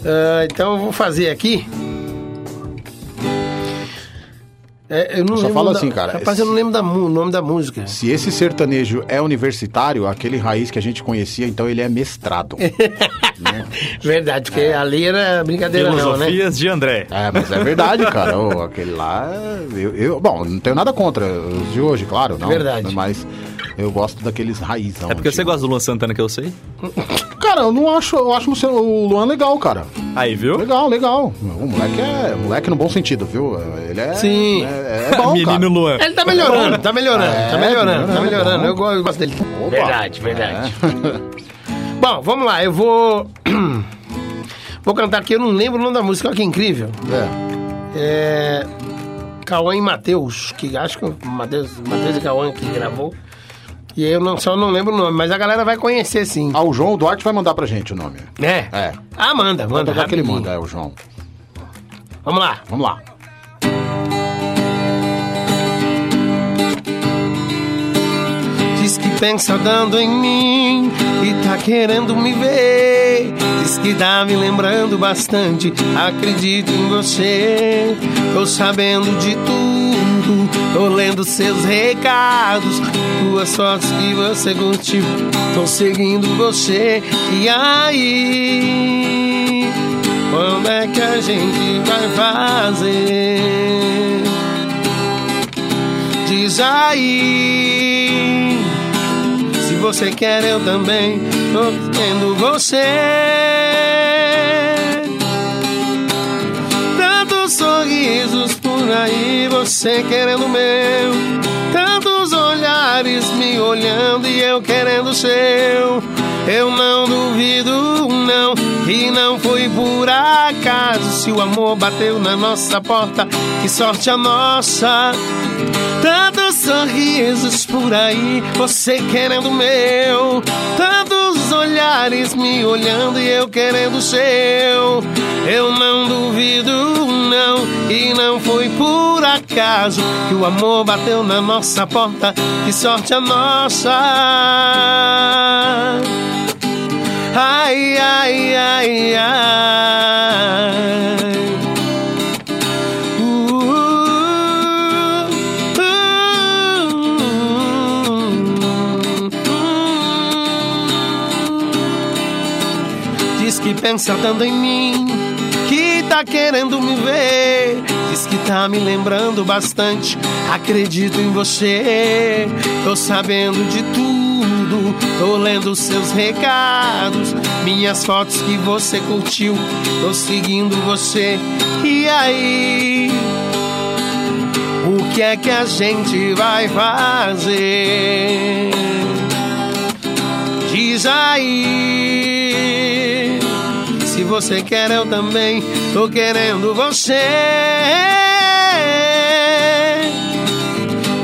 Ah, então eu vou fazer aqui. É, eu não Só lembro fala da- assim, cara, Rapaz, eu não lembro o nome da música. Se esse sertanejo é universitário, aquele raiz que a gente conhecia, então ele é mestrado. Verdade, porque ali era brincadeira não, né? Filosofias de André. É, mas é verdade, cara. Ô, aquele lá. Eu, eu- bom, não tenho nada contra os de hoje, claro, não. Verdade. Mas eu gosto daqueles raizão. É porque você gosta do Luan Santana que eu sei? Cara, eu não acho. Eu acho o Luan legal, cara. Aí, viu? Legal, legal. O moleque é. Moleque no bom sentido, viu? Ele é. Sim. É, é bom, Menino cara. Luan. Ele tá melhorando, tá melhorando, É, tá melhorando, tá melhorando. Eu, go- eu gosto dele. Opa. Verdade, verdade. Bom, vamos lá, eu vou. vou cantar aqui, eu não lembro o nome da música, olha que incrível. É. É. Cauã e Matheus, que acho que o Matheus, Matheus e Cauã que gravou. E eu não, só não lembro o nome, mas a galera vai conhecer sim. Ah, o João Duarte vai mandar pra gente o nome. É? É. Ah, manda, Manda tocar que ele manda, é o João. Vamos lá. Vamos lá. Diz que pensa dando em mim e tá querendo me ver. Diz que tá me lembrando bastante. Acredito em você. Tô sabendo de tudo. Tô lendo seus recados. Tuas fotos que você curtiu. Tô seguindo você. E aí? Quando é que a gente vai fazer? Diz aí. Se você quer, eu também tô tendo você. Tantos sorrisos por aí, você querendo meu. Tantos olhares me olhando e eu querendo seu. Eu não duvido, não, que não foi por acaso. Se o amor bateu na nossa porta, que sorte a nossa. Tantos sorrisos por aí, você querendo meu. Tantos olhares me olhando e eu querendo seu. Eu não duvido, não, e não foi por acaso que o amor bateu na nossa porta. Que sorte a nossa. Ai, ai, ai, ai. Pensa tanto em mim, que tá querendo me ver. Diz que tá me lembrando bastante. Acredito em você, tô sabendo de tudo. Tô lendo seus recados, minhas fotos que você curtiu. Tô seguindo você. E aí? O que é que a gente vai fazer? Diz aí. Você quer, eu também tô querendo você.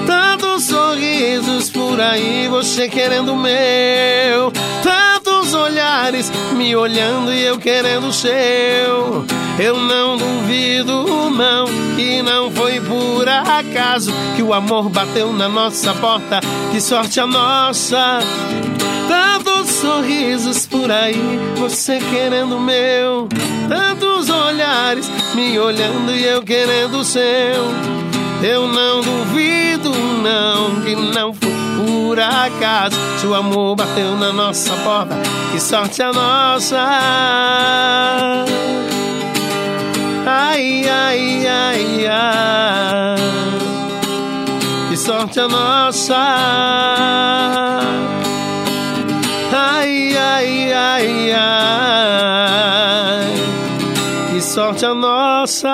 Tantos sorrisos por aí, você querendo meu. Tantos olhares me olhando e eu querendo seu. Eu não duvido, não, que não foi por acaso que o amor bateu na nossa porta. Que sorte a nossa. Sorrisos por aí, você querendo o meu. Tantos olhares me olhando e eu querendo o seu. Eu não duvido, não, que não foi por acaso. Se o amor bateu na nossa porta, que sorte a nossa. Ai, ai, ai, ai. Que sorte a nossa ai, ai, que sorte a nossa.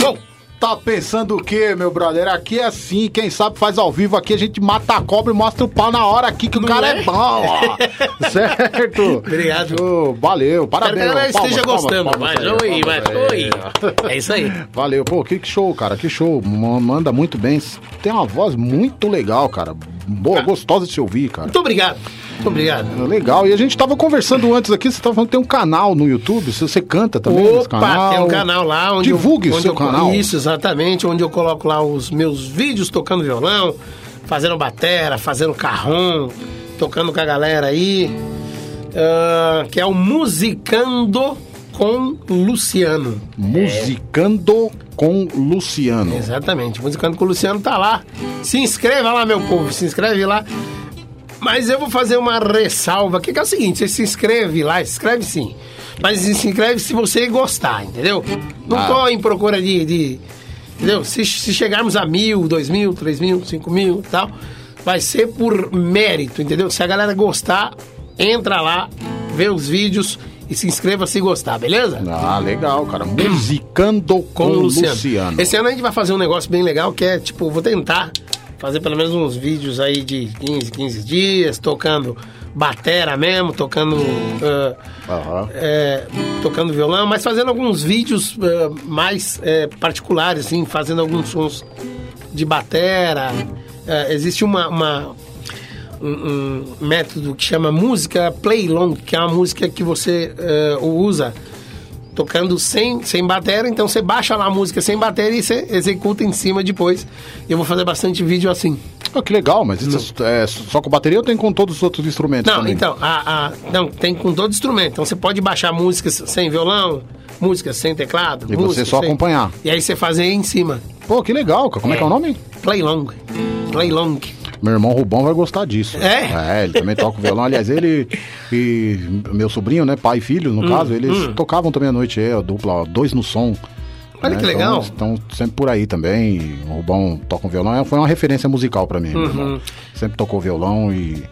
Bom, tá pensando o que, meu brother? Aqui é assim, quem sabe faz ao vivo aqui, a gente mata a cobra e mostra o pau na hora aqui, que Não o cara é, é bom, ó. certo? Obrigado. Oh, valeu, parabéns. Espero que a esteja palmas, gostando. Palmas, palmas, mas, aí, mas, oi, mas, oi. É isso aí. Valeu, pô, que show, cara, que show. Manda muito bem. Tem uma voz muito legal, cara Boa, gostosa de se ouvir, cara. Muito obrigado. Muito obrigado. Legal. E a gente tava conversando antes aqui, você tava falando que tem um canal no YouTube, se você canta também nesse Opa, canal. tem um canal lá onde Divulgue eu, onde seu eu, canal. Isso, exatamente, onde eu coloco lá os meus vídeos tocando violão, fazendo batera, fazendo carrom, tocando com a galera aí. ah, que é o Musicando com Luciano. Musicando com Luciano. Exatamente, Musicando com Luciano tá lá. Se inscreva lá, meu povo, se inscreve lá. Mas eu vou fazer uma ressalva, que, que é o seguinte, você se inscreve lá, se inscreve sim. Mas se inscreve se você gostar, entendeu? Não Ah. tô em procura de... de- entendeu? Se, se chegarmos a mil, dois mil, três mil, cinco mil e tal, vai ser por mérito, entendeu? Se a galera gostar, entra lá, vê os vídeos e se inscreva se gostar, beleza? Ah, legal, cara. Musicando com, com o Luciano. Luciano. Esse ano a gente vai fazer um negócio bem legal que é, tipo, vou tentar fazer pelo menos uns vídeos aí de 15, 15 dias, tocando batera mesmo, tocando. Aham. é, tocando violão, mas fazendo alguns vídeos ah, mais é, particulares, assim, fazendo alguns sons de batera. É, existe uma, uma- um, um método que chama música play long, que é uma música que você é, usa tocando sem, sem bateria, então você baixa lá a música sem bateria e você executa em cima depois. Eu vou fazer bastante vídeo assim. Ah, que legal, mas isso é só com bateria ou tem com todos os outros instrumentos Não, também? então, a, a- não, tem com todo instrumento. Então você pode baixar músicas sem violão, músicas sem teclado. E você músicas só sem- acompanhar. E aí você fazer em cima. Pô, que legal, cara. Como é, que é o nome? Play long. Play long. Meu irmão Rubão vai gostar disso. É? É, ele também toca o violão. Aliás, ele e meu sobrinho, né, pai e filho, Hum, no caso, eles tocavam também à noite, é, a dupla, ó, dois no som. Olha né? que legal. Então, estão sempre por aí também. O Rubão toca um violão. É, Foi uma referência musical pra mim. meu Uhum. irmão. Sempre tocou violão e.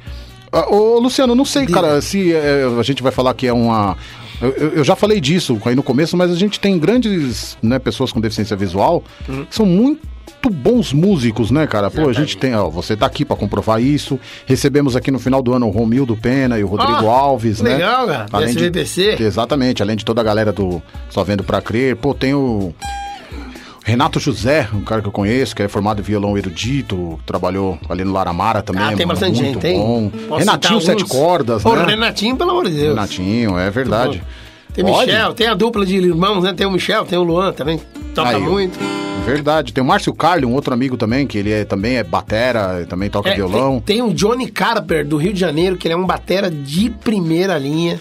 Ah, Ô, Luciano, não sei, cara, se é, a gente vai falar que é uma. Eu, eu- eu já falei disso aí no começo, mas a gente tem grandes né, pessoas com deficiência visual Uhum. que são muito bons músicos, né, cara? Pô, a gente tem, ó, você tá aqui pra comprovar isso. Recebemos aqui no final do ano o Romildo Pena e o Rodrigo Ah, Alves, né? legal, cara, Além de- SBPC. Exatamente, além de toda a galera do Só Vendo Pra Crer. Pô, tem o Renato José, um cara que eu conheço, que é formado em violão erudito, trabalhou ali no Laramara também. Ah, tem bastante muito gente, bom. hein? Posso Renatinho Sete? Cordas, Pô, né? Renatinho, pelo amor de Deus. Renatinho, é verdade. Tem Pode? Michel, tem a dupla de irmãos, né? Tem o Michel, tem o Luan também. Toca Aí, muito. Verdade. Tem o Márcio Carli, um outro amigo também, que ele é- também é batera, também toca É, violão. Tem, tem o Johnny Carper, do Rio de Janeiro, que ele é um batera de primeira linha.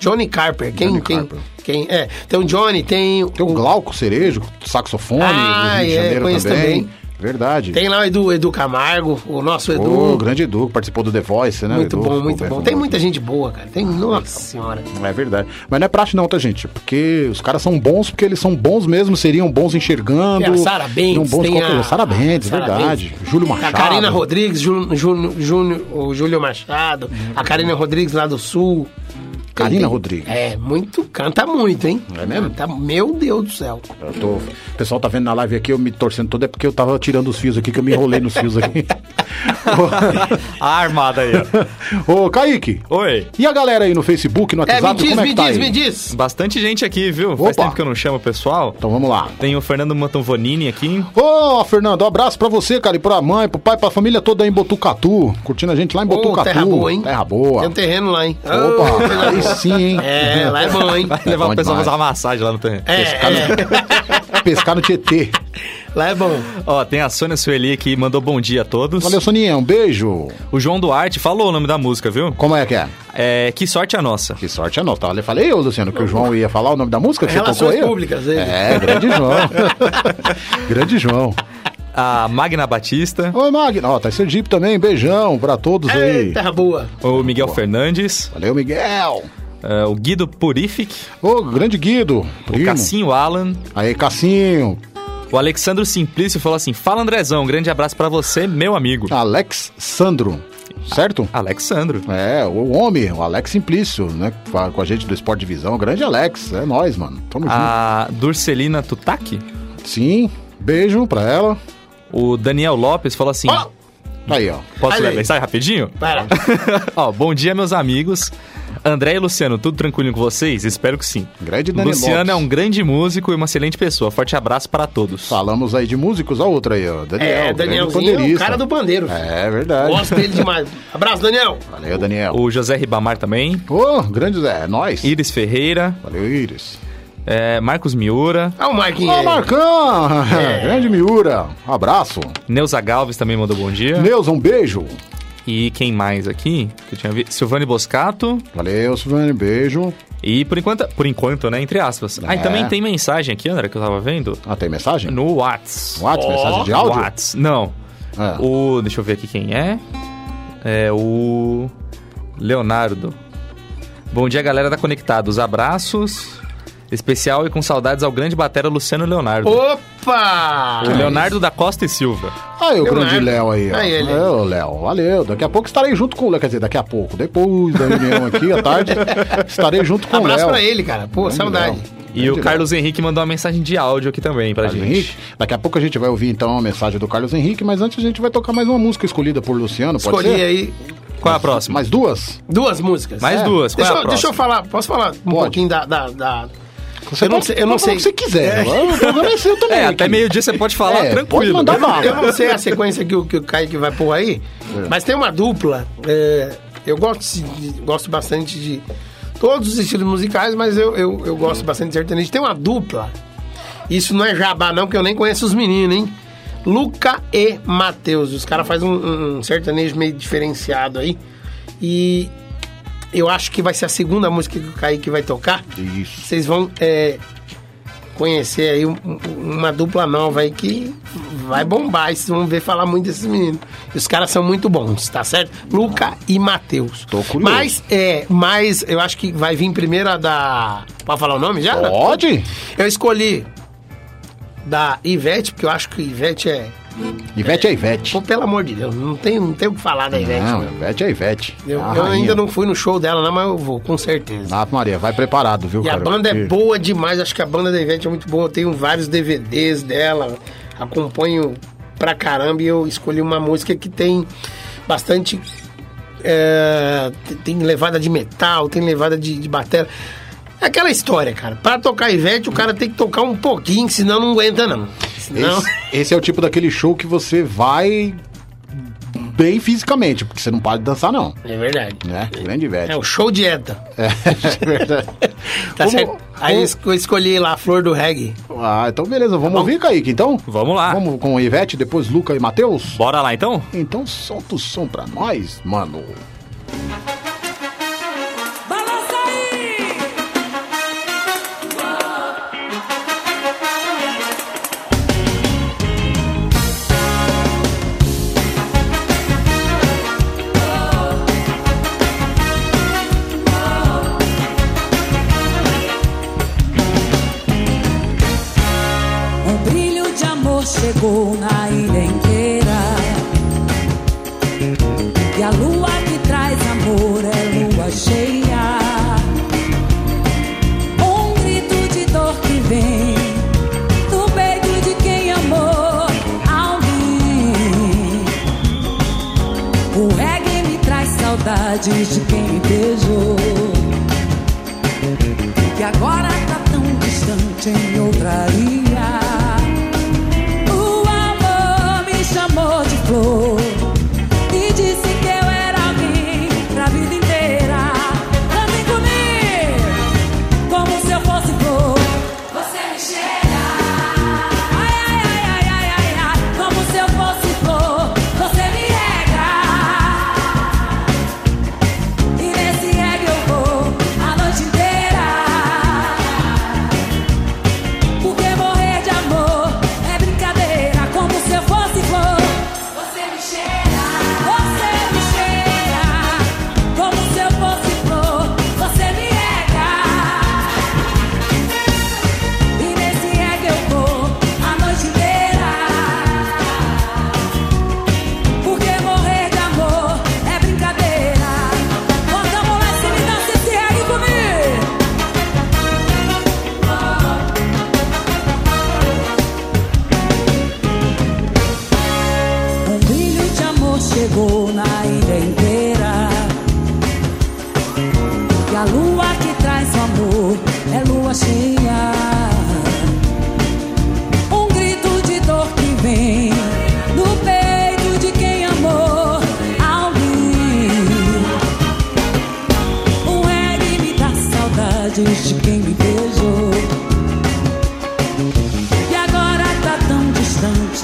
Johnny Carper. Quem, Johnny quem, Carper. quem, é, tem o Johnny, tem, Tem o Glauco Cerejo, saxofone, Ah, do Rio de é, Janeiro também. também. Verdade. tem lá o Edu, Edu Camargo, o nosso Edu. O grande Edu, que participou do The Voice, né? muito Edu, bom, muito bom. Tem muita gente boa, cara. Tem, nossa senhora. É verdade. Mas não é praxe não, tá, gente? Porque os caras são bons porque eles são bons mesmo, seriam bons enxergando. Tem a Sara Bentes, bons tem a... Sara Bentes, verdade. Júlio A Machado. Karina Rodrigues, Júnior, Júnior, Júnior, o Júlio Machado, a Karina Rodrigues lá do Sul. Karina Rodrigues. É, muito, canta muito, hein? É mesmo? Canta, meu Deus do céu. Eu tô- O pessoal tá vendo na live aqui, eu me torcendo todo, é porque eu tava tirando os fios aqui, que eu me enrolei nos fios aqui. A armada aí, ó. Ô, Kaique, Oi. e a galera aí no Facebook, no É, WhatsApp, me diz, como é me que tá diz, aí? me diz. Bastante gente aqui, viu? Faz Opa. tempo que eu não chamo o pessoal. Então vamos lá. Tem o Fernando Mantovonini aqui. Ô, Fernando, um abraço pra você, cara, e pra mãe, pro pai, pra família toda aí em Botucatu, curtindo a gente lá em Ô, Botucatu. terra boa, hein? Terra boa. Tem um terreno lá, hein? Opa, aí. Sim, hein? É, lá é bom, hein? Vai levar bom o pessoal a fazer uma massagem lá no terreno. É, Pescar no, é, pescar no Tietê. lá é bom. Ó, tem a Sônia Sueli que mandou bom dia a todos. Valeu, Soninha, um beijo. O João Duarte falou o nome da música, viu? Como é que é? É Que Sorte a Nossa. Que sorte a nossa. Eu falei, ô, Luciano, que o João ia falar o nome da música que você Relações tocou aí? públicas, ele. É, grande João. grande João. A Magna Batista. Oi, Magno. Ó, tá em Sergipe também. Beijão pra todos É, aí. terra boa. O Miguel Fernandes. Valeu, Miguel. é, o Guido Purific. Ô, grande Guido. O Primo. Cassinho Alan. Aí, Cassinho. O Alexandro Simplício falou assim: Fala Andrezão, um grande abraço pra você, meu amigo. Alex Sandro. certo? Alexandro. É, o homem, o Alex Simplício, né? Com a gente do Esporte Divisão. Grande Alex, é nós, mano. Tamo A Durcelina Tutaki. junto. Sim, beijo pra ela. O Daniel Lopes falou assim... Ó, Aí, ó. Posso ler a mensagem rapidinho? Para. Ó, bom dia, meus amigos. André e Luciano, tudo tranquilo com vocês? Espero que sim. Grande Daniel Luciano é Lopes. um grande músico e uma excelente pessoa. Forte abraço para todos. Falamos aí de músicos, a outra aí, ó. Daniel, É, Danielzinho, o cara do pandeiro. É verdade. Gosto dele demais. Abraço, Daniel. Valeu, Daniel. O José Ribamar também. Ô, grande Zé, é nóis. Iris Ferreira. Valeu, Iris. É, Marcos Miura. Olha o Marquinhos aí. Marcão! Grande Miura. Abraço. Neuza Galves também mandou bom dia. Neuza, um beijo. E quem mais aqui? Que eu tinha visto? Silvane Boscato. Valeu, Silvane, beijo. E por enquanto, por enquanto, né? Entre aspas. Ah, e É. também tem mensagem aqui, André, que eu tava vendo. Ah, tem mensagem? No Whats. Whats, mensagem de áudio? Whats. Não. É. O. Deixa eu ver aqui quem é. É o. Leonardo. Bom dia, galera da Conectados. Abraços. Especial e com saudades ao grande batera Luciano Leonardo. Opa! O Leonardo da Costa e Silva. Aí, o Leonardo. grande Léo aí, ó. Aí ele. É, o Léo, valeu. Daqui a pouco estarei junto com o Léo. Quer dizer, daqui a pouco. Depois da reunião aqui, à tarde, estarei junto com o Abraço Léo. pra ele, cara. Pô, Grande saudade. Léo. E o Carlos Henrique mandou uma mensagem de áudio aqui também pra Carlos gente. Henrique. Daqui a pouco a gente vai ouvir então a mensagem do Carlos Henrique, mas antes a gente vai tocar mais uma música escolhida por Luciano, pode Escolhi ser? aí Qual é a próxima? Mais duas? duas músicas. Mais É. duas. Qual Deixa, é a eu- deixa eu próxima? falar, posso falar um Pode. pouquinho da. da, da- Você Eu não pode- sei- eu não sei. o que você quiser. O programa é seu também. É, até meio-dia você pode falar É, tranquilo. pode mandar bala. Eu não sei a sequência que o, que o Kaique vai pôr aí, É. mas tem uma dupla. é, eu gosto, gosto bastante de todos os estilos musicais, mas eu, eu, eu gosto bastante de sertanejo. Tem uma dupla. Isso não é jabá, não, porque eu nem conheço os meninos, hein? Luca e Matheus. Os caras fazem um, um sertanejo meio diferenciado aí. E eu acho que vai ser a segunda música que o Kaique vai tocar. Isso. Vocês vão é, conhecer aí um- um- uma dupla nova aí que vai bombar. E vocês vão ver falar muito desses meninos. E os caras são muito bons, tá certo? Luca e Matheus. Tô curioso. Mas, é, mas eu acho que vai vir primeiro a da. Pode falar o nome já? Pode? Eu escolhi da Ivete, porque eu acho que Ivete é. Ivete é Ivete. Pô, pelo amor de Deus, não tem, não tem o que falar da Ivete. Não, meu. Ivete é Ivete. Eu, A eu ainda não fui no show dela, não, mas eu vou, com certeza. Ah, Maria, vai preparado, viu, E a cara? banda é boa demais, acho que a banda da Ivete é muito boa. Eu tenho vários DVDs dela, acompanho pra caramba e eu escolhi uma música que tem bastante. é, tem- levada de metal, tem levada de, de bateria. É aquela história, cara. Pra tocar Ivete, o cara tem que tocar um pouquinho, senão não aguenta, não. Senão. Esse, esse é o tipo daquele show que você vai bem fisicamente, porque você não pode dançar, não. É verdade. Né? Grande Ivete. É o show dieta. É, é verdade. Tá Como- certo? Aí eu esco- eu escolhi lá a flor do reggae. Ah, então beleza, vamos ouvir, Kaique, então? Vamos lá. Vamos com Ivete, depois Luca e Matheus? Bora lá então? Então solta o som pra nós, mano. Balança chegou na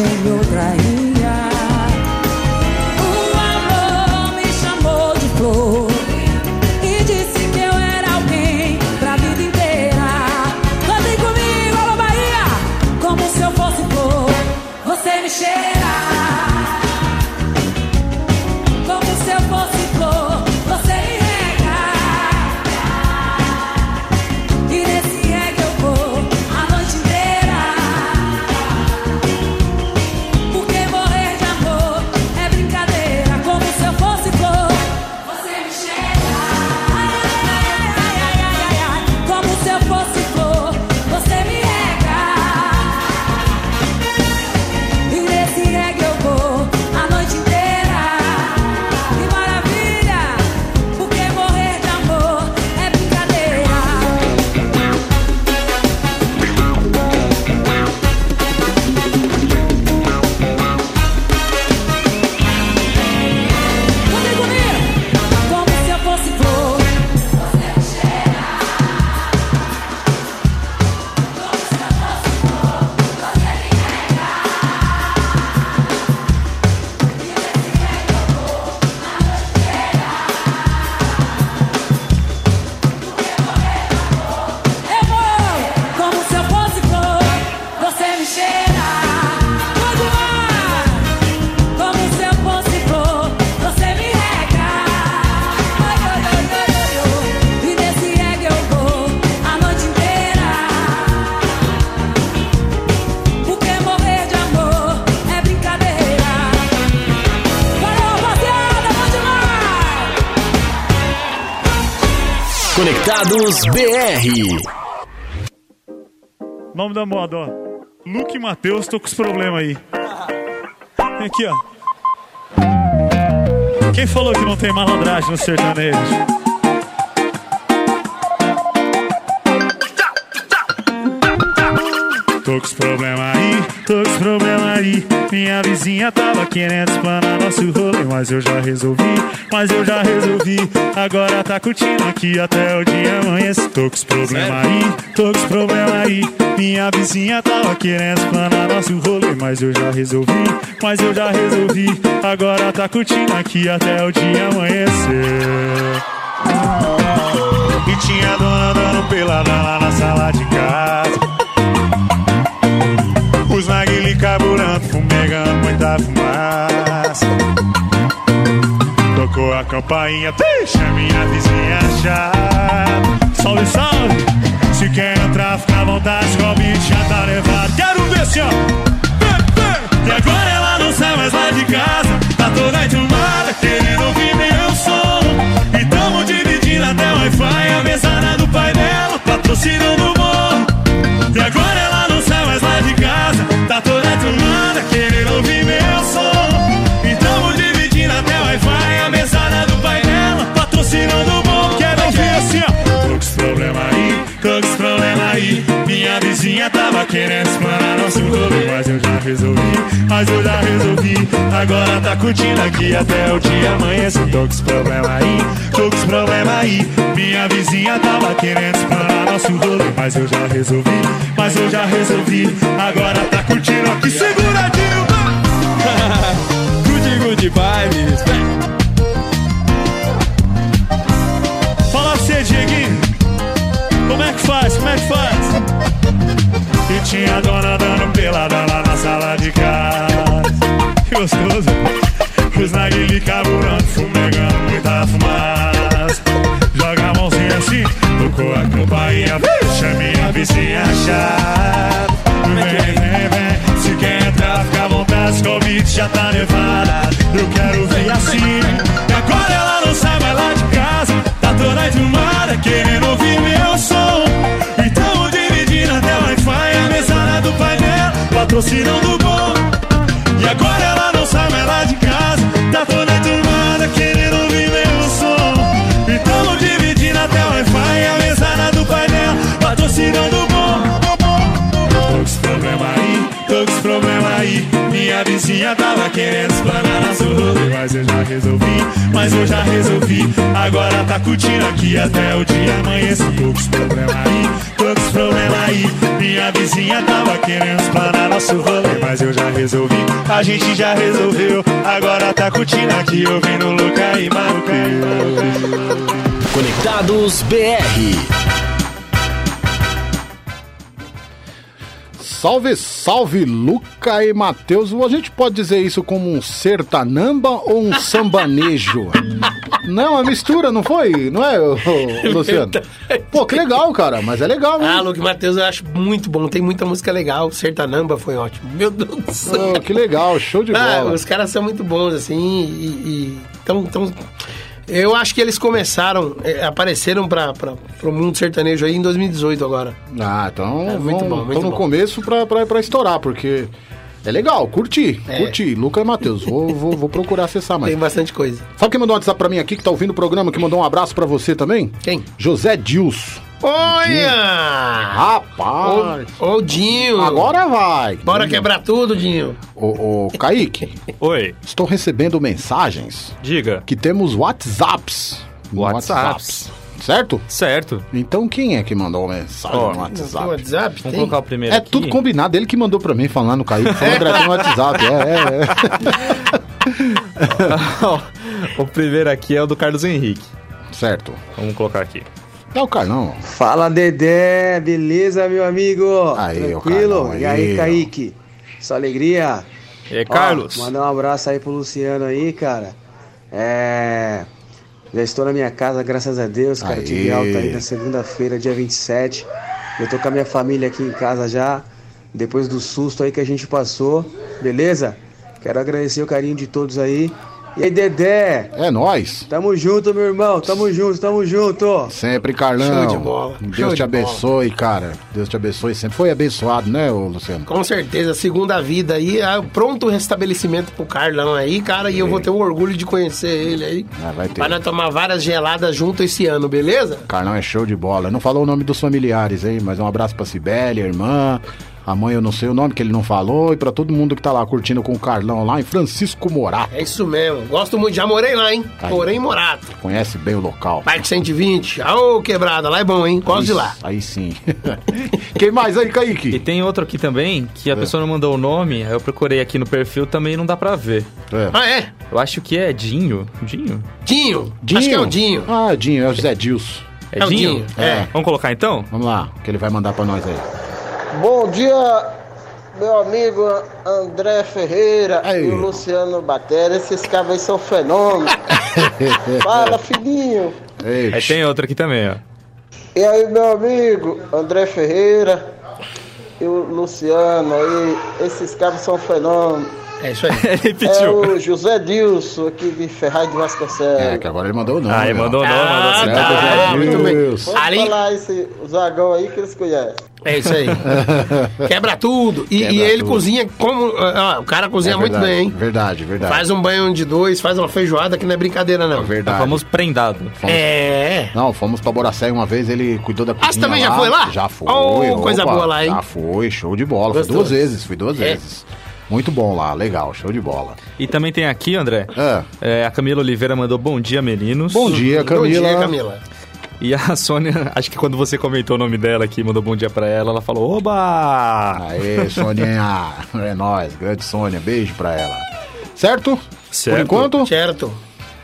You're right. Conectados BR. Nome da moda, ó. Luke e Matheus, tô com os problemas aí. Vem aqui, ó. Quem falou que não tem malandragem no sertanejo? Tô com os problemas aí, tô com os problemas aí. Minha vizinha tava querendo espanar nosso rolê, mas eu já resolvi, mas eu já resolvi. Agora tá curtindo aqui até o dia amanhecer. Tô com os problemas aí, tô com os problemas aí. Minha vizinha tava querendo espanar nosso rolê, mas eu já resolvi, mas eu já resolvi. Agora tá curtindo aqui até o dia amanhecer. E tinha dona dando pelada lá na sala de casa. Carburando, fumegando muita fumaça. Tocou a campainha, deixa minha vizinha chata. Salve, salve! Se quer entrar, fica à vontade, que o já tá levado. Quero ver se ó. E agora ela não sai mais lá de casa. Tá toda enturmada, querendo ouvir meu som. E tamo dividindo até o Wi-Fi, a mesada do pai dela, patrocinando o morro. E agora ela não querendo ouvir meu som E tamo dividindo até Wi-Fi A mesada do pai dela patrocinando o bom Quero ouvir assim ó Tô com os problemas aí, tô com os problemas aí. Minha vizinha tava querendo explanar nosso rolê Mas eu já resolvi, mas eu já resolvi. Agora tá curtindo aqui até o dia amanhecer. Tô com os problemas aí, tô com os problemas aí. Minha vizinha tava querendo explanar nosso rolê Mas eu já resolvi, mas eu já resolvi. Agora tá curtindo aqui seguradinho Good, good vibes. Fala você, Dieguinho Como é que faz, como é que faz? E tinha a dona dando pelada lá na sala de casa. Que gostoso. Os narguilé carburando, fumegando muita fumaça. Joga a mãozinha assim, tocou a campainha Deixa minha vizinha chata. Vem, vem, vem Se quer entrar, fica o beat já tá levada Eu quero ver assim E agora ela não sai mais lá de casa. Tá toda enturmada, querendo ouvir meu som. E tamo dividindo até o Wi-Fi A mesada do pai dela, patrocinando o bom E agora ela não sai mais lá de casa. Tá toda enturmada, querendo ouvir meu som. E tamo dividindo até o Wi-Fi A mesada do pai dela, patrocinando o bom Tô com os problemas aí, tô com os problemas aí Minha vizinha tava querendo explanar nosso rolê Mas eu já resolvi, mas eu já resolvi. Agora tá curtindo aqui até o dia amanhecer. Tô com os problemas aí, tô com os problemas aí. Minha vizinha tava querendo explanar nosso rolê Mas eu já resolvi, a gente já resolveu. Agora tá curtindo aqui, ouvindo Luca e Matheus Conectados BR. Salve, salve, Luca e Matheus. A gente pode dizer isso como um sertanamba ou um sambanejo? Não, é uma mistura, não foi? Não é, Luciano? Pô, que legal, cara. Mas é legal, hein? Ah, Luke Matheus eu acho muito bom. Tem muita música legal. Sertanamba foi ótimo. Meu Deus do céu. Pô, que legal, show de Ah, bola. os caras são muito bons, assim, e, e tão, tão... Eu acho que eles começaram, eh, apareceram para o mundo sertanejo aí em 2018 agora. Ah, então É, muito bom, muito no bom. começo pra estourar, porque é legal, curti, É. curti. Luca e Matheus, vou, vou, vou procurar acessar mais. Tem bastante coisa. Sabe quem mandou um WhatsApp pra mim aqui, que tá ouvindo o programa, que mandou um abraço pra você também? Quem? José Dilso. Olha! Rapaz! Ô, ô, Dinho! Agora vai! Bora quebrar tudo, Dinho! Ô, ô, Kaique, Oi, estou recebendo mensagens diga. que temos WhatsApps. no WhatsApps. Certo? Certo. Então quem é que mandou mensagem Ó, no WhatsApp? WhatsApp? Vamos Tem? colocar o primeiro É aqui. tudo combinado, ele que mandou pra mim falando no Kaique, falando André no WhatsApp. É, é, o primeiro aqui é o do Carlos Henrique. é. Certo. Vamos colocar aqui. É o Carlão. Fala Dedé, beleza meu amigo? Aí, Tranquilo? Carlão, e aí, aí, ó. Kaique? Só alegria? E aí, Ó, Carlos? mandar um abraço aí pro Luciano aí, cara. É. Já estou na minha casa, graças a Deus, cara. Aê. Tive alta aí na segunda-feira, dia 27. Eu tô com a minha família aqui em casa já. Depois do susto aí que a gente passou, beleza? Quero agradecer o carinho de todos aí. E aí, Dedé? É nóis. Tamo junto, meu irmão. Tamo junto, tamo junto. Sempre, Carlão. Show de bola. Deus Show te de abençoe, cara. Deus te abençoe. Sempre foi abençoado, né, ô Luciano? Com certeza, segunda vida aí, ah, pronto restabelecimento pro Carlão aí, cara, e eu vou ter o orgulho de conhecer ele aí. Ah, vai ter. Pra nós tomar várias geladas junto esse ano, beleza? Carlão é show de bola. Não falou o nome dos familiares, hein? Mas um abraço pra Sibélia, irmã. A mãe eu não sei o nome que ele não falou. E pra todo mundo que tá lá curtindo com o Carlão lá em Francisco Morato. É isso mesmo. Gosto muito, já morei lá, hein? Aí. Morei em Morato. Conhece bem o local. Parque 120. Ô, quebrada, lá é bom, hein? Gosto de lá. Aí sim. Quem mais aí, E Kaique? tem outro aqui também, que a pessoa não mandou o nome, aí eu procurei aqui no perfil, também não dá pra ver. É. Ah, é? Eu acho que é Dinho. Dinho? Dinho. Acho que é o Dinho. Ah, Dinho, é o José Dilson. É, É o Dinho? Dinho, é. Vamos colocar então? Vamos lá, o que ele vai mandar pra nós aí. Bom dia, meu amigo André Ferreira Aí. e o Luciano Batera. Esses caras aí são fenômenos. Fala, filhinho. Aí tem outro aqui também, ó. E aí, meu amigo André Ferreira e o Luciano aí. Esses caras são fenômenos. É isso aí. Ele É repetiu. o José Dilson aqui de Ferraz de Vasconcelos. É, que agora ele mandou o nome. Ah, ele mandou o nome, mandou Ah, assim. tá. José É, muito bem. Dilson. Pode Ali- falar esse zagão aí que eles conhecem. É isso aí. Quebra tudo. E, Quebra e ele tudo. cozinha como. ah, o cara cozinha É muito verdade, bem, hein? Verdade, verdade. Faz um banho de dois, faz uma feijoada que não é brincadeira, não. É o Verdade. famoso prendado. Fomos- É. Não, fomos pra Boracé uma vez, ele cuidou da cozinha você também já foi lá? Já foi. Oh, coisa boa lá, hein? Já foi, show de bola. Fui Gostou? duas vezes, fui duas É. vezes. Muito bom lá, legal, show de bola. E também tem aqui, André, É. é, a Camila Oliveira mandou bom dia, meninos. Bom dia, Camila. Bom dia, Camila. E a Sônia, acho que quando você comentou o nome dela aqui, mandou bom dia pra ela, ela falou, oba! Aê, Soninha. É nóis, grande Sônia, beijo pra ela. Certo? Certo. Por enquanto, Certo.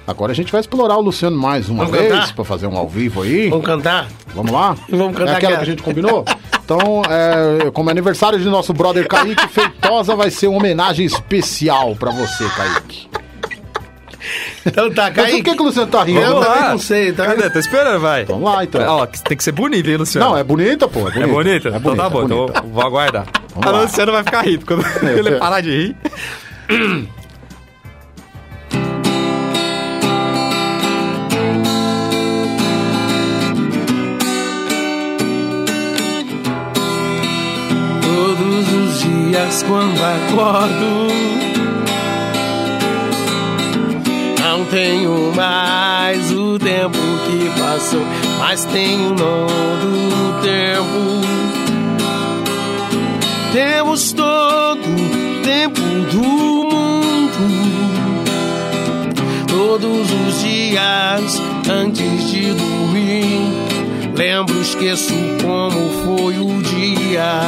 agora a gente vai explorar o Luciano mais uma Vamos vez pra fazer um ao vivo aí. Vamos cantar? Vamos lá? Vamos cantar É aquela que a gente combinou? Então, é, como é aniversário de nosso brother Kaique Feitosa, vai ser uma homenagem especial pra você, Kaique. Então tá, Mas por Kaique. que, que o Luciano tá rindo? Eu também não sei, tá? Cadê? Tô esperando, vai. Vamos lá, então. Ó, tem que ser bonito, hein, Luciano? Não, é bonita, pô. É bonita. É bonita? É então tá bom, é então bonita. eu vou aguardar. Vamos a lá. Luciano vai ficar rindo quando ele parar de rir. Todos os dias quando acordo Não tenho mais o tempo que passou Mas tenho o tempo. Temos todo o tempo do mundo. Todos os dias antes de dormir Lembro, esqueço como foi o dia.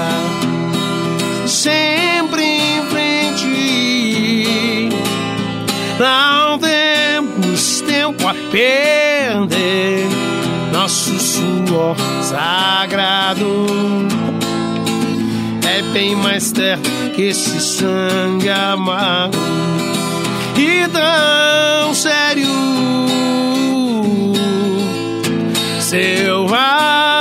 Sempre Não temos tempo a perder. Nosso suor sagrado é bem mais terno que esse sangue amargo e tão sério. Selvagem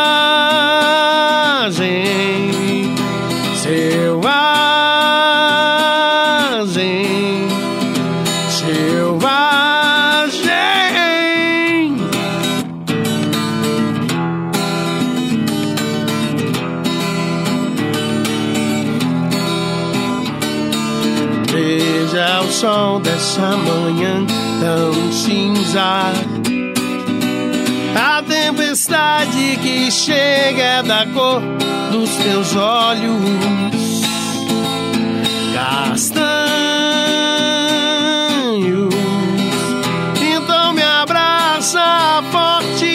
sol dessa manhã tão cinza. A tempestade que chega da cor dos teus olhos castanhos. Então me abraça forte.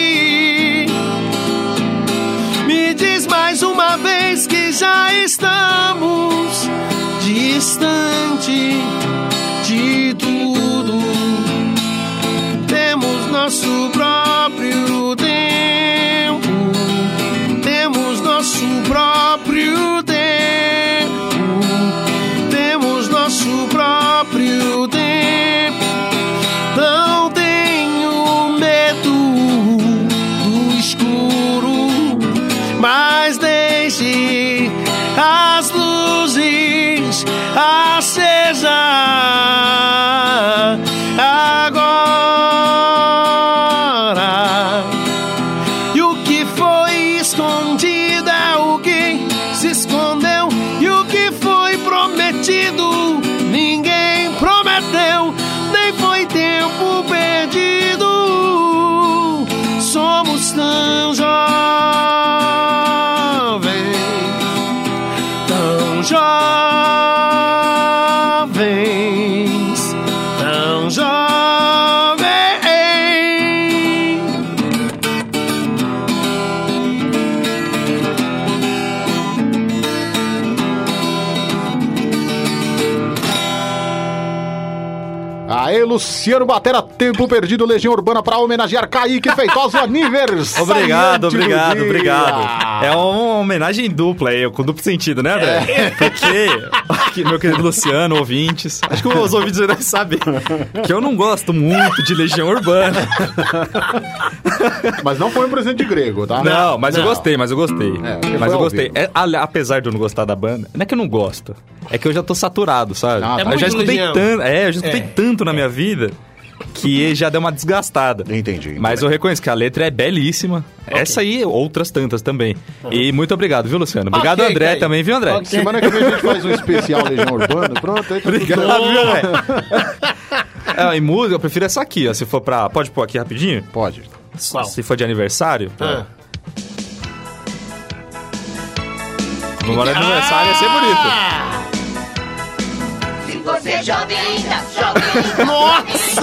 Luciano Batera, tempo perdido, Legião Urbana pra homenagear Kaique Feitosa, aniversário. Obrigado, obrigado, obrigado. É uma homenagem dupla aí, com duplo sentido, né, André? É. Porque, aqui, meu querido Luciano, ouvintes, acho que os ouvintes já devem saber que eu não gosto muito de Legião Urbana. Mas não foi um presente de grego, tá? Não, mas eu Não. gostei, mas eu gostei. É, mas eu gostei. É, apesar de eu não gostar da banda, não é que eu não gosto. É que eu já tô saturado, sabe? Ah, tá. É eu já escutei tanto. É, eu já escutei É. tanto na minha vida que já deu uma desgastada. Entendi. Mas eu reconheço que a letra é belíssima. Essa aí e outras tantas também. E muito obrigado, viu, Luciano? Obrigado, Ok, André, Caio. também, viu, André? Semana que vem a gente faz um especial Legião Urbana. Pronto, aí tá tudo Obrigado, viu, André? É, em música, eu prefiro essa aqui, ó. Se for pra. Pode pôr aqui rapidinho? Pode. Qual? Se for de aniversário. Ah. No meu aniversário ia ser bonito. Você é jovem ainda, jovem ainda. Nossa!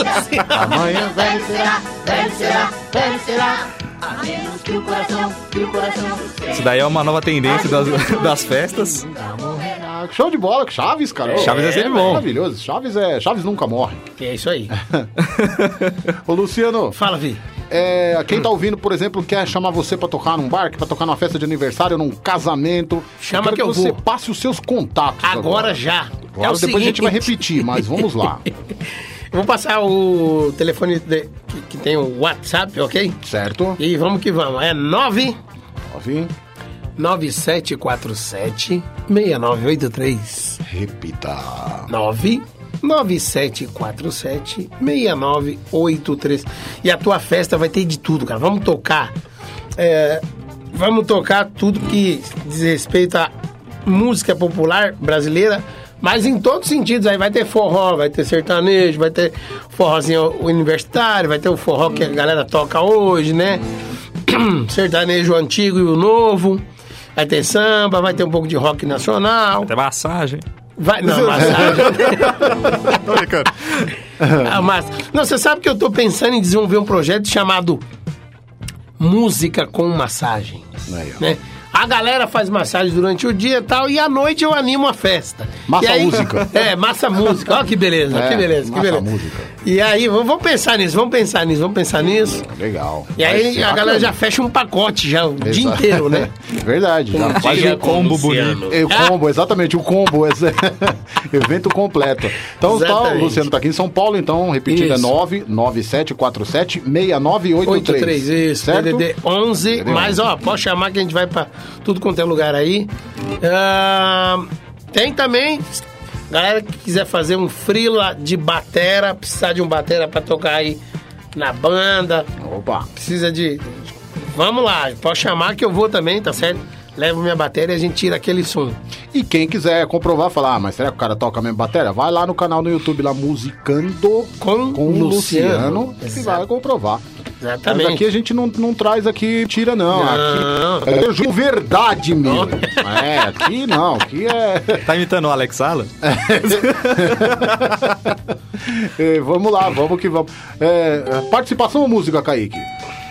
Amanhã Velho será, velho será, velho será. A menos que o coração, que o coração Isso daí é uma nova tendência das, das festas. Show de bola, Chaves, cara. Chaves é sempre bom. Maravilhoso. Chaves é. Chaves nunca morre. É isso aí. Ô, Luciano, Fala, Vi. É, quem tá ouvindo, por exemplo, quer chamar você pra tocar num bar, pra tocar numa festa de aniversário, num casamento. Chama quero que eu você vou. passe os seus contatos. Agora já. Agora, é depois a gente vai seguinte, repetir, mas vamos lá. Eu vou passar o telefone de- que, que tem o WhatsApp, ok? certo? E vamos que vamos. É 9 Nove. 9747 6983. Repita. 9 9747 6983. E a tua festa vai ter de tudo, cara. Vamos tocar. é, vamos tocar tudo que diz respeito à música popular brasileira, mas em todos os sentidos. Aí vai ter forró, vai ter sertanejo, vai ter forrozinho universitário, vai ter o forró que a galera toca hoje, né? Sertanejo antigo e o novo. Vai ter samba, vai ter um pouco de rock nacional. Até massagem. Vai, não, massagem. Ah, mas, não, você sabe que eu tô pensando em desenvolver um projeto chamado Música com Massagem. Aí, ó. Né? A galera faz massagem durante o dia e tal, e à noite eu animo a festa. Massa E aí- música. É, massa música. Olha que beleza, É, que beleza, que beleza. música. E aí, vamos, pensar nisso, vamos pensar nisso, vamos pensar nisso. Legal. E aí a galera já fecha um pacote já o dia Exato. inteiro, né? Verdade. Já faz dia um com combo bonito. É, o combo, exatamente, o combo. esse- Evento completo. Então, tá, o. Luciano tá aqui em São Paulo, então, repetindo, Isso. é 99747 6983. 83, isso, certo? DDD 11, DDD mas ó, pode chamar que a gente vai pra tudo quanto é lugar aí. Ah, tem também, galera que quiser fazer um frila de batera, precisar de um batera pra tocar aí na banda, Opa. precisa de... Vamos lá, pode chamar que eu vou também, tá certo? Levo minha bateria e a gente tira aquele som. E quem quiser comprovar, falar, ah, mas será que o cara toca a mesma bateria? Vai lá no canal no YouTube, lá, Musicando Com com Luciano. Luciano, que vai comprovar. Mas Exatamente. aqui a gente não, não traz aqui tira, não. Não. Aqui é ju- verdade, meu. É, aqui não, aqui é... Tá imitando o Alex Sala? É, vamos lá, vamos que vamos. É, é, participação ou música, Kaique?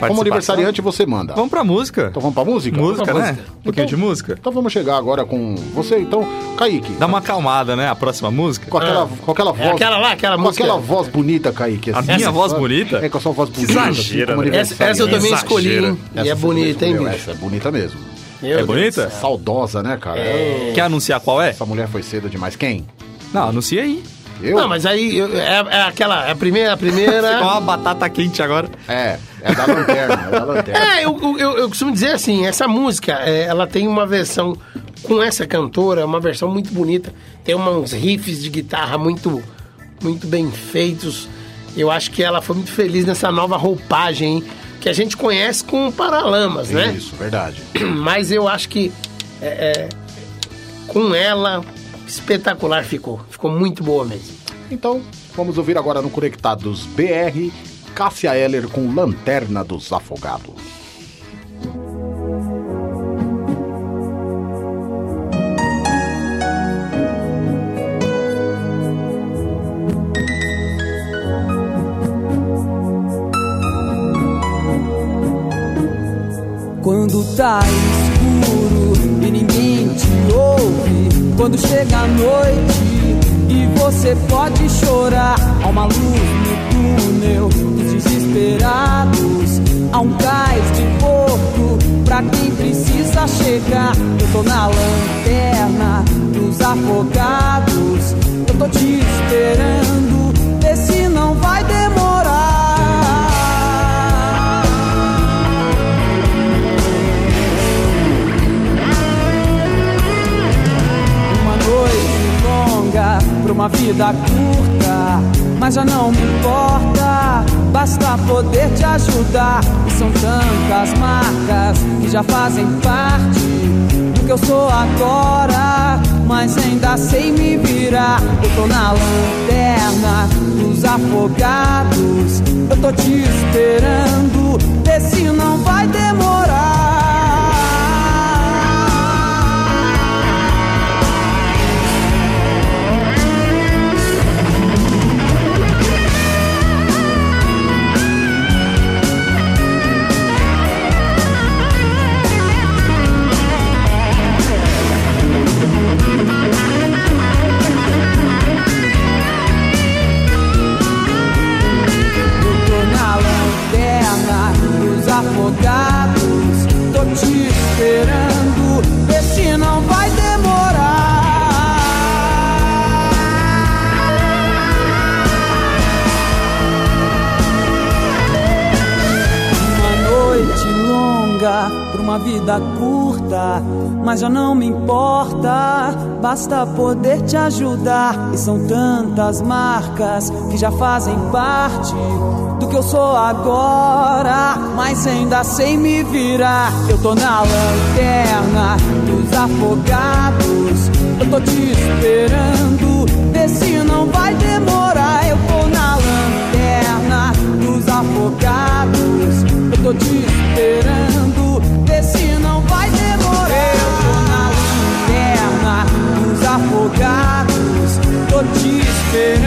Como aniversariante, você manda. Vamos pra música. Então vamos pra música? Música, pra né? música. Um pouquinho de música. Então vamos chegar agora com você, então, Kaique. Dá uma acalmada, né? A próxima música. Com aquela, com aquela voz. É aquela lá, aquela com música. aquela voz bonita, Kaique. A assim. minha voz Sabe? bonita? É, com a sua voz bonita. exagero, como né? Essa, essa eu também Exagera. escolhi, hein? E Essa é você bonita, hein, escolheu, bicho? Essa é bonita mesmo. Meu É Deus bonita? do céu. Saudosa, né, cara? Eu- Quer anunciar qual é? Essa mulher foi cedo demais. Quem? Não, anuncia aí. Eu? Não, mas aí eu- é, é aquela, é a primeira, a Com primeira. uma batata quente agora. É, é da lanterna, é da lanterna. É, eu, eu, eu costumo dizer assim, essa música, é, ela tem uma versão com essa cantora, uma versão muito bonita. Tem uma- uns riffs de guitarra muito, muito bem feitos. Eu acho que ela foi muito feliz nessa nova roupagem hein, que a gente conhece com Paralamas, né? Isso, verdade. Mas eu acho que é, é, com ela, espetacular ficou. Ficou muito boa mesmo. Então, vamos ouvir agora no Conectados BR, Cássia Eller com Lanterna dos Afogados. Quando tá escuro e ninguém te ouve, quando chega a noite e você pode chorar, há uma luz no túnel dos desesperados, há um cais de porto pra quem precisa chegar. Eu tô na lanterna dos afogados, eu tô te esperando, pra uma vida curta, mas já não me importa. Basta poder te ajudar. E são tantas marcas que já fazem parte do que eu sou agora. Mas ainda sei me virar. Eu tô na lanterna dos afogados. Eu tô te esperando. Vê se não vai demorar. Vida curta, mas já não me importa. Basta poder te ajudar. E são tantas marcas que já fazem parte do que eu sou agora, mas ainda sei me virar. Eu tô na lanterna dos afogados. Eu tô te esperando, vê se não vai demorar. Eu tô na lanterna dos afogados. Eu tô te esperando, te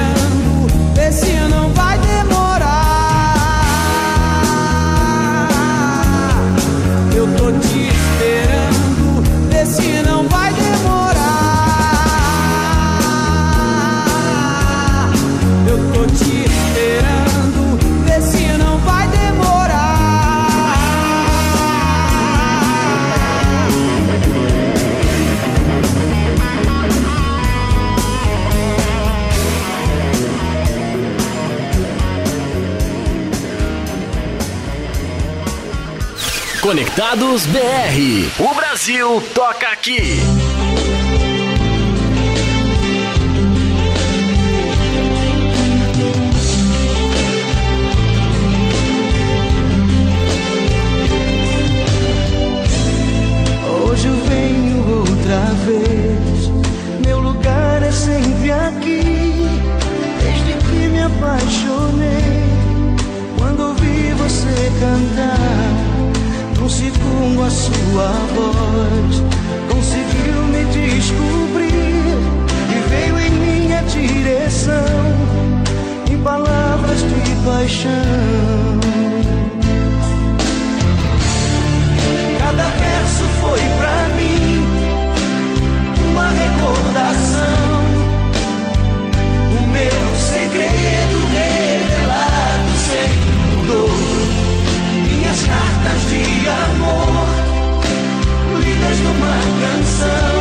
Conectados BR. O Brasil toca aqui. Hoje eu venho outra vez. Meu lugar é sempre aqui. Desde que me apaixonei. Quando ouvi você cantar, segundo a sua voz conseguiu me descobrir e veio em minha direção em palavras de paixão. Cada verso foi pra mim de amor, lindas numa canção,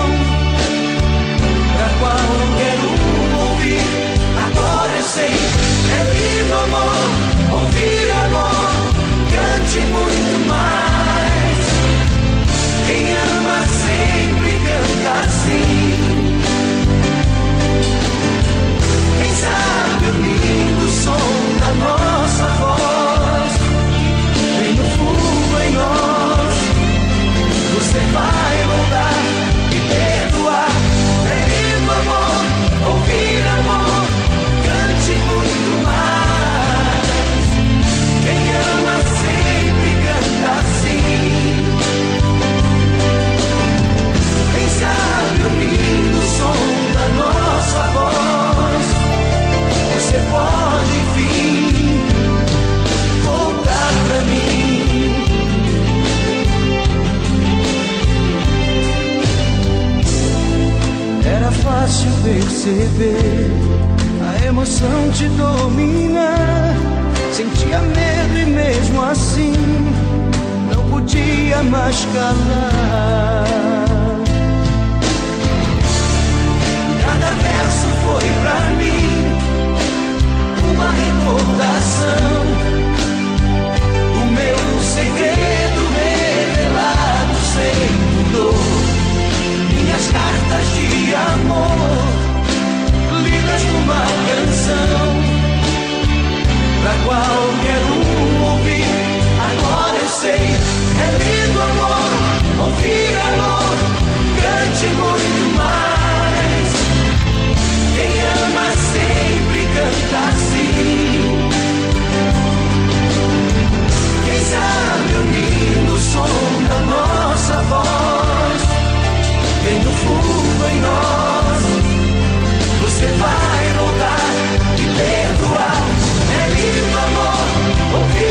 da qual eu quero ouvir. Agora eu sei, é lindo amor, ouvir amor, cante muito mais. Quem ama sempre canta assim. Quem sabe o lindo som da noite. você vai mudar e perdoar. É Proibido amor, ouvir amor, cante muito mais. Quem ama sempre canta assim. Quem sabe o lindo som da nossa voz. Perceber a emoção te domina. Sentia medo e mesmo assim não podia mais calar. Cada verso foi pra mim uma recordação. O meu segredo revelado sem dor. Minhas cartas de numa canção. Pra qualquer um ouvir, agora eu sei. É lindo amor, ouvir amor, cante muito mais. Quem ama sempre canta assim. Quem sabe unindo o som da nossa voz, vem do fundo em nós. Amor, ouvir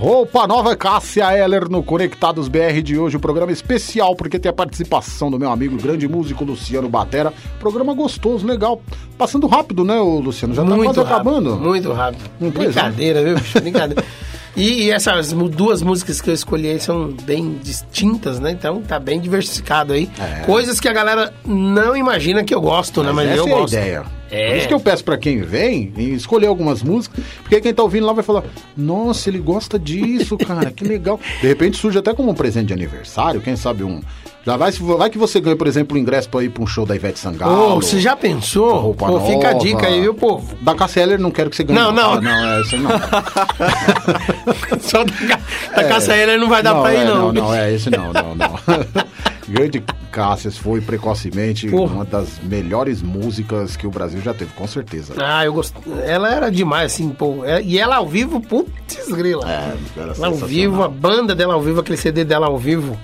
Roupa nova Cássia Eller no Conectados BR de hoje, o programa especial porque tem a participação do meu amigo, grande músico Luciano Batera. Programa gostoso, legal. Passando rápido, né, Luciano? Já tá muito quase rápido, acabando. Muito rápido. É. Brincadeira, viu? bicho? Brincadeira. E, e essas duas músicas que eu escolhi aí são bem distintas, né? Então tá bem diversificado aí. É. Coisas que a galera não imagina que eu gosto, né? Mas eu é a gosto. ideia. É. Por isso que eu peço pra quem vem em escolher algumas músicas, porque quem tá ouvindo lá vai falar: Nossa, ele gosta disso, cara, que legal. De repente surge até como um presente de aniversário, quem sabe um. Já vai, vai que você ganha, por exemplo, um ingresso pra ir pra um show da Ivete Sangalo. Ô, você já pensou? Roupa Pô, fica a nova. dica aí, viu, povo? Da Cassia Eller não quero que você ganhe. Não, não. Ah, não, é isso não. Só da, da Caça Heller não vai dar pra ir, é, não. Não, não, é esse não, não, não. Grande Cássias foi precocemente Porra. uma das melhores músicas que o Brasil já teve, com certeza. Ah, eu gosto. Ela era demais, assim, pô. É- E ela ao vivo, putz grila. É, era Ela ao vivo, a banda dela ao vivo, aquele CD dela ao vivo.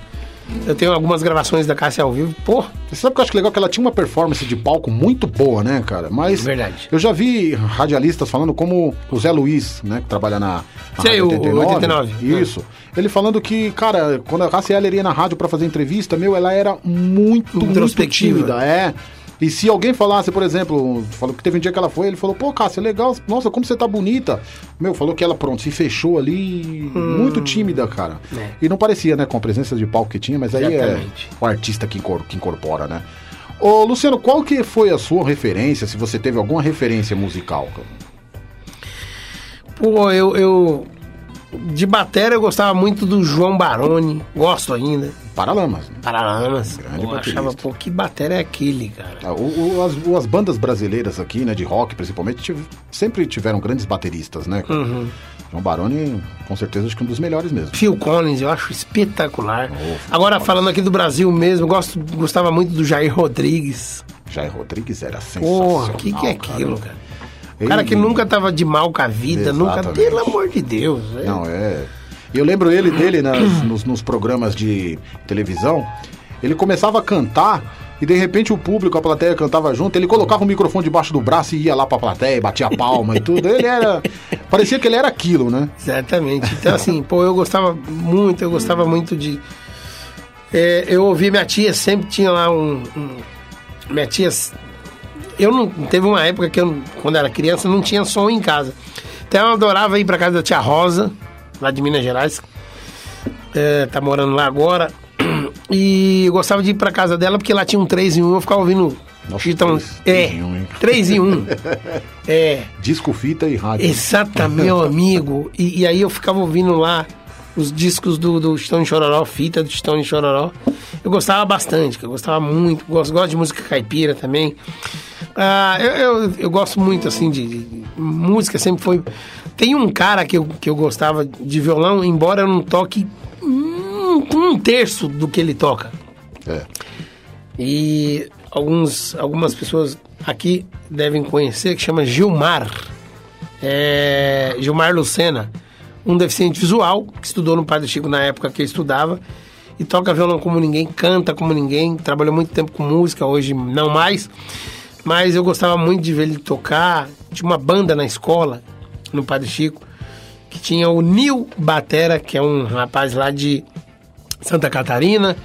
Eu tenho algumas gravações da Cássia ao vivo. Pô, Você sabe que eu acho legal que ela tinha uma performance de palco muito boa, né, cara? Mas Verdade. eu já vi radialistas falando como o Zé Luiz, né, que trabalha na, na Sei, Rádio o 89. Isso. Ele falando que, cara, quando a Cássia Eller ia na rádio pra fazer entrevista, meu, ela era muito, muito Introspectiva. tímida, é. E se alguém falasse, por exemplo, falou que teve um dia que ela foi, ele falou, pô, Cássia, legal, nossa, como você tá bonita. Meu, falou que ela, pronto, se fechou ali, muito tímida, cara. É. E não parecia, né, com a presença de palco que tinha, mas aí é Exatamente. o artista que, incor- que incorpora, né? Ô, Luciano, qual que foi a sua referência, se você teve alguma referência musical? pô, eu, eu. De bateria eu gostava muito do João Baroni. Gosto ainda. Paralamas. né? Paralamas. Grande Eu baterista. achava, pô, que bateria é aquele, cara? Ah, o- o- as, o- as bandas brasileiras aqui, né, de rock principalmente, tive- sempre tiveram grandes bateristas, né? cara? Uhum. João Baroni, com certeza, acho que um dos melhores mesmo. Phil Collins, eu acho espetacular. Phil Agora, Collins. falando aqui do Brasil mesmo, gosto, gostava muito do Jair Rodrigues. Jair Rodrigues era sensacional. Porra, o que, que é aquilo, cara? O cara que nunca tava de mal com a vida, nunca. Exatamente. Pelo amor de Deus. é. Não, é. Eu lembro ele dele nas- nos, nos programas de televisão. Ele começava a cantar e de repente o público, a plateia cantava junto, ele colocava o microfone debaixo do braço e ia lá pra plateia, batia palma e tudo. Ele era. Parecia que ele era aquilo, né? Exatamente. Então, assim, pô, eu gostava muito, eu gostava muito de. É, eu ouvi minha tia, sempre tinha lá um. um- minha tia. Eu não. Teve uma época que eu, quando era criança, não tinha som em casa. Então eu adorava ir pra casa da tia Rosa, lá de Minas Gerais. É, tá morando lá agora. E eu gostava de ir pra casa dela porque lá tinha um 3 em 1, eu ficava ouvindo. Chitão, é, 3 em 1. É. Disco, fita e rádio. Exatamente, meu amigo. E, e aí eu ficava ouvindo lá os discos do, do Stone Chororó, fita do Stone Chororó. Eu gostava bastante, eu gostava muito. Gosto, gosto de música caipira também. Ah, eu, eu, eu gosto muito, assim, de, de- música, sempre foi... Tem um cara que eu, que eu gostava de violão, embora eu não toque um, um terço do que ele toca. É. E alguns, algumas pessoas aqui devem conhecer, que chama Gilmar. É, Gilmar Lucena, um deficiente visual, que estudou no Padre Chico na época que eu estudava, e toca violão como ninguém, canta como ninguém, trabalhou muito tempo com música, hoje não mais, mas eu gostava muito de ver ele tocar. Tinha uma banda na escola, no Padre Chico, que tinha o Nil Batera, que é um rapaz lá de Santa Catarina,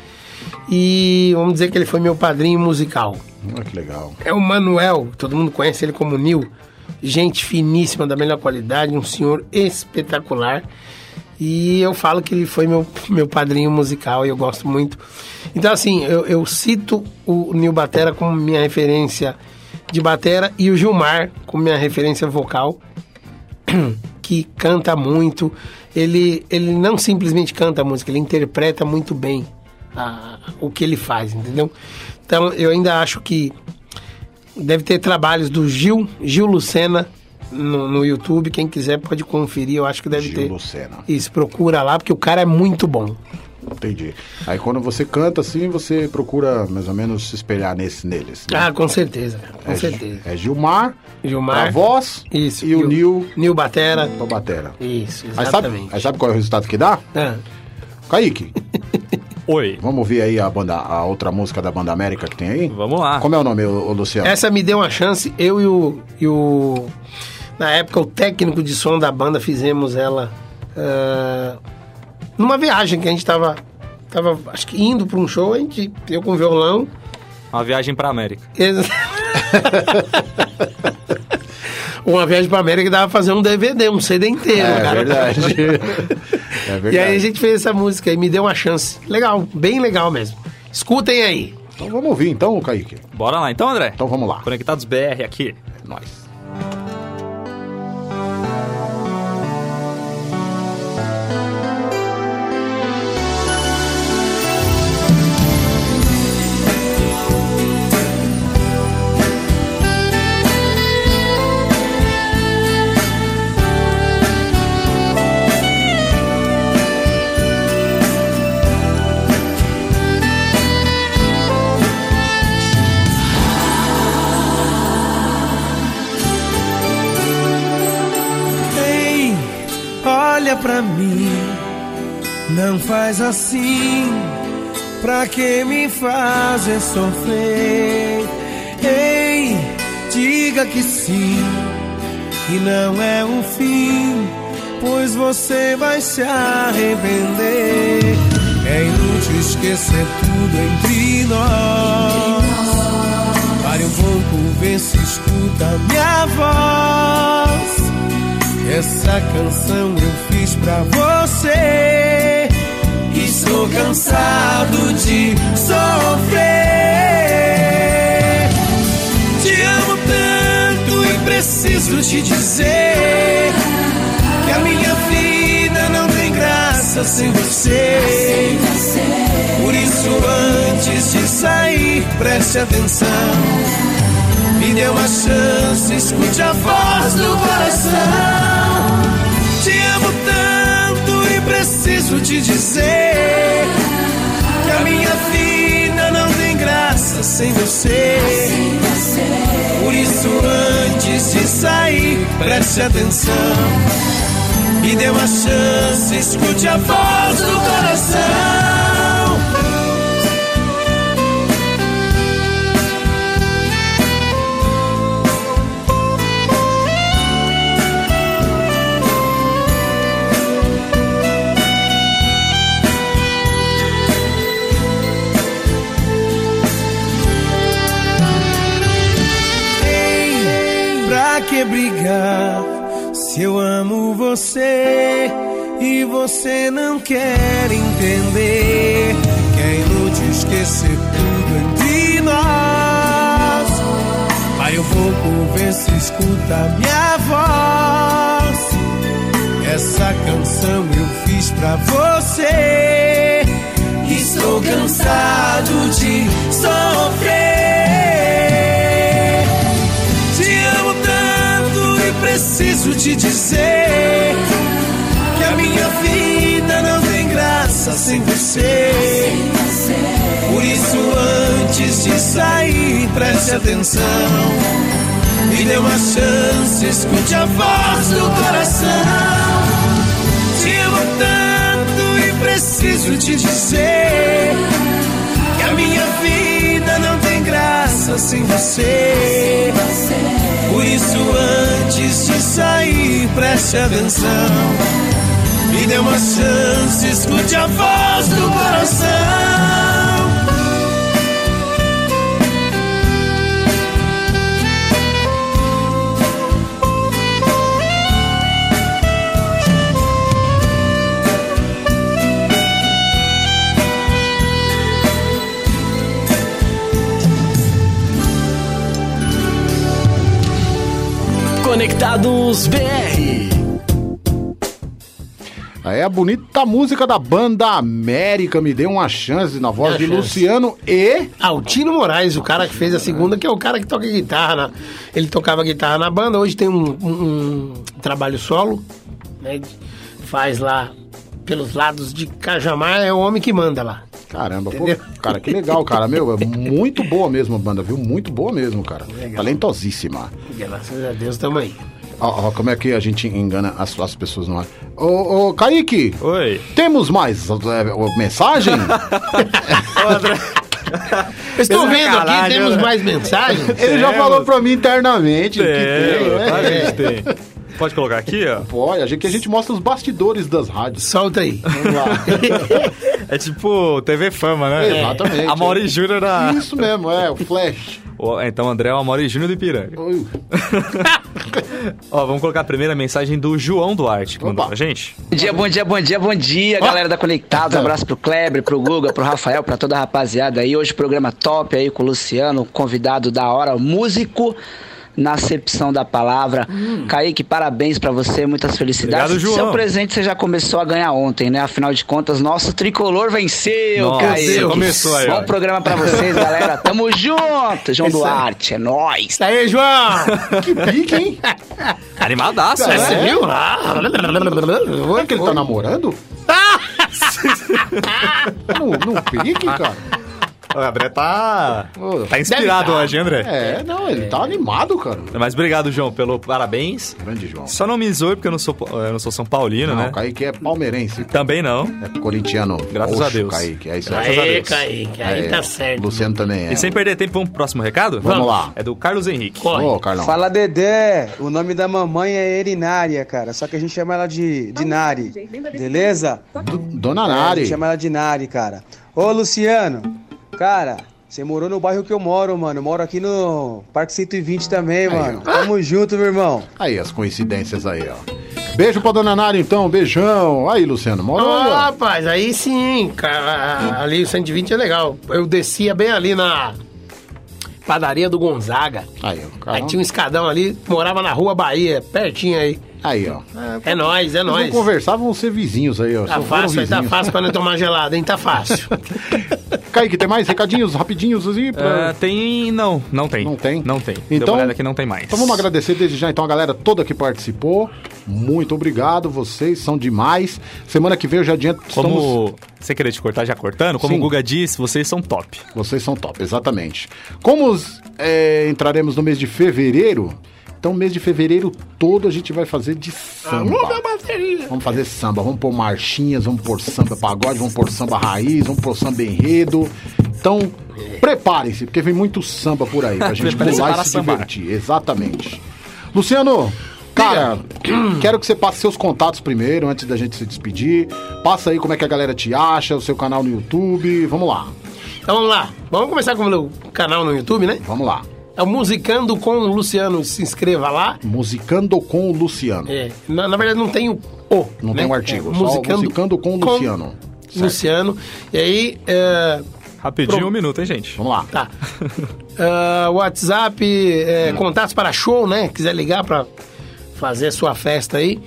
e vamos dizer que ele foi meu padrinho musical. Ah, que legal. É o Manuel, todo mundo conhece ele como Nil. Gente finíssima, da melhor qualidade, um senhor espetacular. E eu falo que ele foi meu, meu padrinho musical e eu gosto muito. Então, assim, eu, eu cito o Nil Batera como minha referência de batera e o Gilmar como minha referência vocal, que canta muito. Ele, ele não simplesmente canta a música, ele interpreta muito bem a- o que ele faz, entendeu? Então, eu ainda acho que deve ter trabalhos do Gil, Gil Lucena no, no YouTube. Quem quiser pode conferir, eu acho que deve Gil ter. Lucena. Isso, procura lá, porque o cara é muito bom. Entendi. Aí quando você canta assim, você procura mais ou menos se espelhar nesse, neles. né? Ah, com certeza, com é, certeza. É Gilmar, Gilmar. a voz Isso. e o Nil Nil Batera. batera. Isso, Aí sabe, exatamente. aí sabe qual é o resultado que dá? Ah. Kaique, Oi. vamos ouvir aí a, banda, a outra música da Banda América que tem aí? Vamos lá. Como é o nome, ô, ô, Luciano? Essa me deu uma chance, eu e o, e o- Na época, o técnico de som da banda fizemos ela ah, numa viagem que a gente tava. Tava, acho que indo pra um show, a gente, eu com violão. Uma viagem pra América. Uma viagem pra América dava pra fazer um DVD, um CD inteiro, É cara. verdade. É verdade. E aí a gente fez essa música e me deu uma chance. Legal, bem legal mesmo. Escutem aí. Então vamos ouvir então, Kaique. Bora lá então, André. Então vamos lá. Conectados BR aqui. É nóis. Assim, pra que me fazer sofrer? Ei, diga que sim, que não é um fim, pois você vai se arrepender. É inútil esquecer tudo entre nós. Pare um pouco, vê se escuta minha voz. Essa canção eu fiz pra você. Estou cansado de sofrer. Te amo tanto e preciso te dizer que a minha vida não tem graça sem você. Por isso, antes de sair, preste atenção. Me dê uma chance, escute a voz do coração. Preciso te dizer que a minha vida não tem graça sem você. Por isso, antes de sair, preste atenção. Me dê uma chance, escute a voz do coração. Explicar se eu amo você e você não quer entender que é inútil esquecer tudo entre nós. Vai um pouco ver se escuta minha voz. Essa canção eu fiz pra você. Estou cansado de sofrer. Preciso te dizer que a minha vida não tem graça sem você. Por isso, antes de sair, preste atenção. Me dê uma chance, escute a voz do coração. Te amo tanto e preciso te dizer que a minha vida não tem graça sem você. Por isso, antes de sair, preste atenção. Me dê uma chance, escute a voz do coração. Conectados BR. Aí a bonita música da banda América me deu uma chance na voz de chance. Luciano e. Altino Moraes, o cara que fez a segunda, que é o cara que toca guitarra. na- ele tocava guitarra na banda, hoje tem um, um- um trabalho solo, né? Faz lá pelos lados de Cajamar, é o homem que manda lá. Caramba, pô, cara, que legal, cara. Meu, é muito boa mesmo a banda, viu? Muito boa mesmo, cara. Talentosíssima. Graças a Deus, tamo aí. Ó, ó, como é que a gente engana as, as pessoas no ar. Ô, ô, Kaique, Oi. temos mais é, mensagem? Eu estou é vendo aqui, temos né? mais mensagens. Ele já falou pra mim internamente que tem, Tem, né? claro que a gente tem. Pode colocar aqui, ó. Pode, a gente, que a gente mostra os bastidores das rádios. Solta aí. Vamos lá. É tipo TV Fama, né? Exatamente. A Mauri Júnior da. Isso mesmo, é, o Flash. Ó, Então, André é o Mauri Júnior do Ipiranga. Ó, vamos colocar a primeira mensagem do João Duarte, que mandou Opa. pra gente. Bom dia, bom dia, bom dia, bom dia, galera da Conectados. Abraço pro Kleber, pro Guga, pro Rafael, pra toda a rapaziada aí. Hoje programa top aí com o Luciano, convidado da hora, músico na acepção da palavra. Kaique, parabéns pra você, muitas felicidades. Obrigado, João. Seu presente você já começou a ganhar ontem, né? Afinal de contas, nosso tricolor venceu, Nossa, Kaique. começou aí. Bom programa pra vocês, galera. Tamo junto, João Duarte, é nóis. Isso aí, João! Que pique, hein? Animadaço, É, né? Você viu? Será que ele tá namorando? no, no pique, cara? O André tá. Tá inspirado tá. hoje, hein, André? É, não, ele tá animado, cara. Mas obrigado, João, pelo parabéns. Grande João. Só não me zoe porque eu não sou, eu não sou São Paulino, Não, né? o Kaique é palmeirense. Também não. É corintiano. Graças Roxo, a Deus. Kaique, é isso Graças aí. a Aí, Deus. Kaique, aí É, tá certo. Luciano também é. E sem perder tempo, vamos pro próximo recado? Vamos lá. É do Carlos Henrique. Corre. Ô, Carlão. Fala Dedé, o nome da mamãe é Erinária, cara, só que a gente chama ela de, de Nari, beleza? Dona É, a Nari. gente chama ela de Nari, cara. Ô Luciano, cara, você morou no bairro que eu moro, mano. Eu moro aqui no Parque 120 também, mano. Tamo junto, meu irmão. Aí, as coincidências aí, ó. Beijo pra Dona Nari, então. Beijão. Aí, Luciano. Mora Ah, ó? rapaz, aí sim, cara, ali o 120 é legal. Eu descia bem ali na padaria do Gonzaga. Aí, ó. Aí tinha um escadão ali, morava na rua Bahia, pertinho aí. Aí, ó. É nóis, é Eles vão nóis. conversar, vão ser vizinhos aí, ó. Tá Só fácil, aí tá fácil pra não tomar gelada, hein? Tá fácil. Kaique, tem mais recadinhos rapidinhos assim? Pra... Ah, tem. Não, não tem. Não tem? Não tem. Deu Então- uma olhada que não tem mais. Então vamos agradecer desde já então a galera toda que participou. Muito obrigado, vocês são demais. Semana que vem eu já adianto. Estamos... Como. Sem querer te cortar, já cortando, como Sim. o Guga disse, vocês são top. Vocês são top, exatamente. Como é, entraremos no mês de fevereiro, então mês de fevereiro todo a gente vai fazer de samba. bateria. Vamos fazer samba, vamos pôr marchinhas, vamos pôr samba pagode, vamos pôr samba raiz, vamos pôr samba enredo. Então, preparem-se, porque vem muito samba por aí pra gente pular e se sambar. divertir. Exatamente. Luciano, cara, quero que você passe seus contatos primeiro, antes da gente se despedir. Passa aí como é que a galera te acha, o seu canal no YouTube. Vamos lá, Então vamos lá. Vamos começar com o meu canal no YouTube, né? vamos lá. É o Musicando com o Luciano. Se inscreva lá. Musicando com o Luciano. É, na, na verdade, não tem o O. Não né? tem um artigo, É, só Musicando com o Luciano. Certo. Luciano. E aí. é, Rapidinho, Pro- um minuto, hein, gente? Vamos lá. Tá. Ah, WhatsApp, é, contatos para show, né? Quiser ligar para fazer a sua festa aí.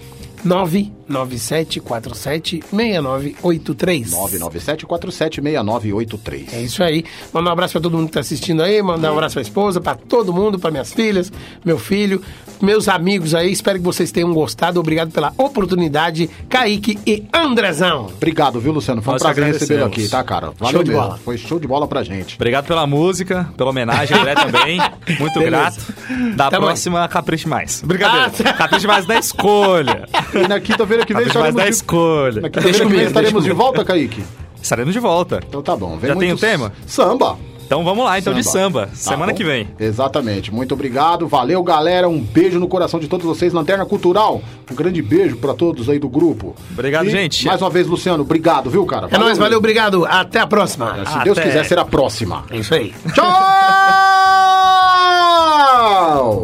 997476983. 997476983. É isso aí. Mandar um abraço pra todo mundo que tá assistindo aí, mandar um abraço pra esposa, pra todo mundo, pra minhas filhas, meu filho, meus amigos aí. Espero que vocês tenham gostado. Obrigado pela oportunidade, Kaique e Andrezão. Obrigado, viu, Luciano? Foi um Nós prazer recebê-lo aqui, tá, cara? Valeu Show de mesmo. bola. Foi show de bola pra gente. Obrigado pela música, pela homenagem, André também. Muito Beleza. grato. Da Tamo aí. próxima, capriche mais. Brincadeira. Ah, tá. Capriche mais na escolha. E na quinta-feira que vem estaremos de... escolha. Na quinta-feira que vem comigo, estaremos de volta, Kaique? Estaremos de volta. Então tá bom. Vem Já tem o tema? Samba. Então vamos lá, então, de samba. Tá Semana bom? que vem. Exatamente. Muito obrigado. Valeu, galera. Um beijo no coração de todos vocês. Lanterna Cultural. Um grande beijo pra todos aí do grupo. Obrigado, E, gente. Mais uma vez, Luciano, obrigado, viu, cara? É nóis, valeu, obrigado. Até a próxima. Se Deus Até. quiser, será a próxima. É isso aí. Tchau!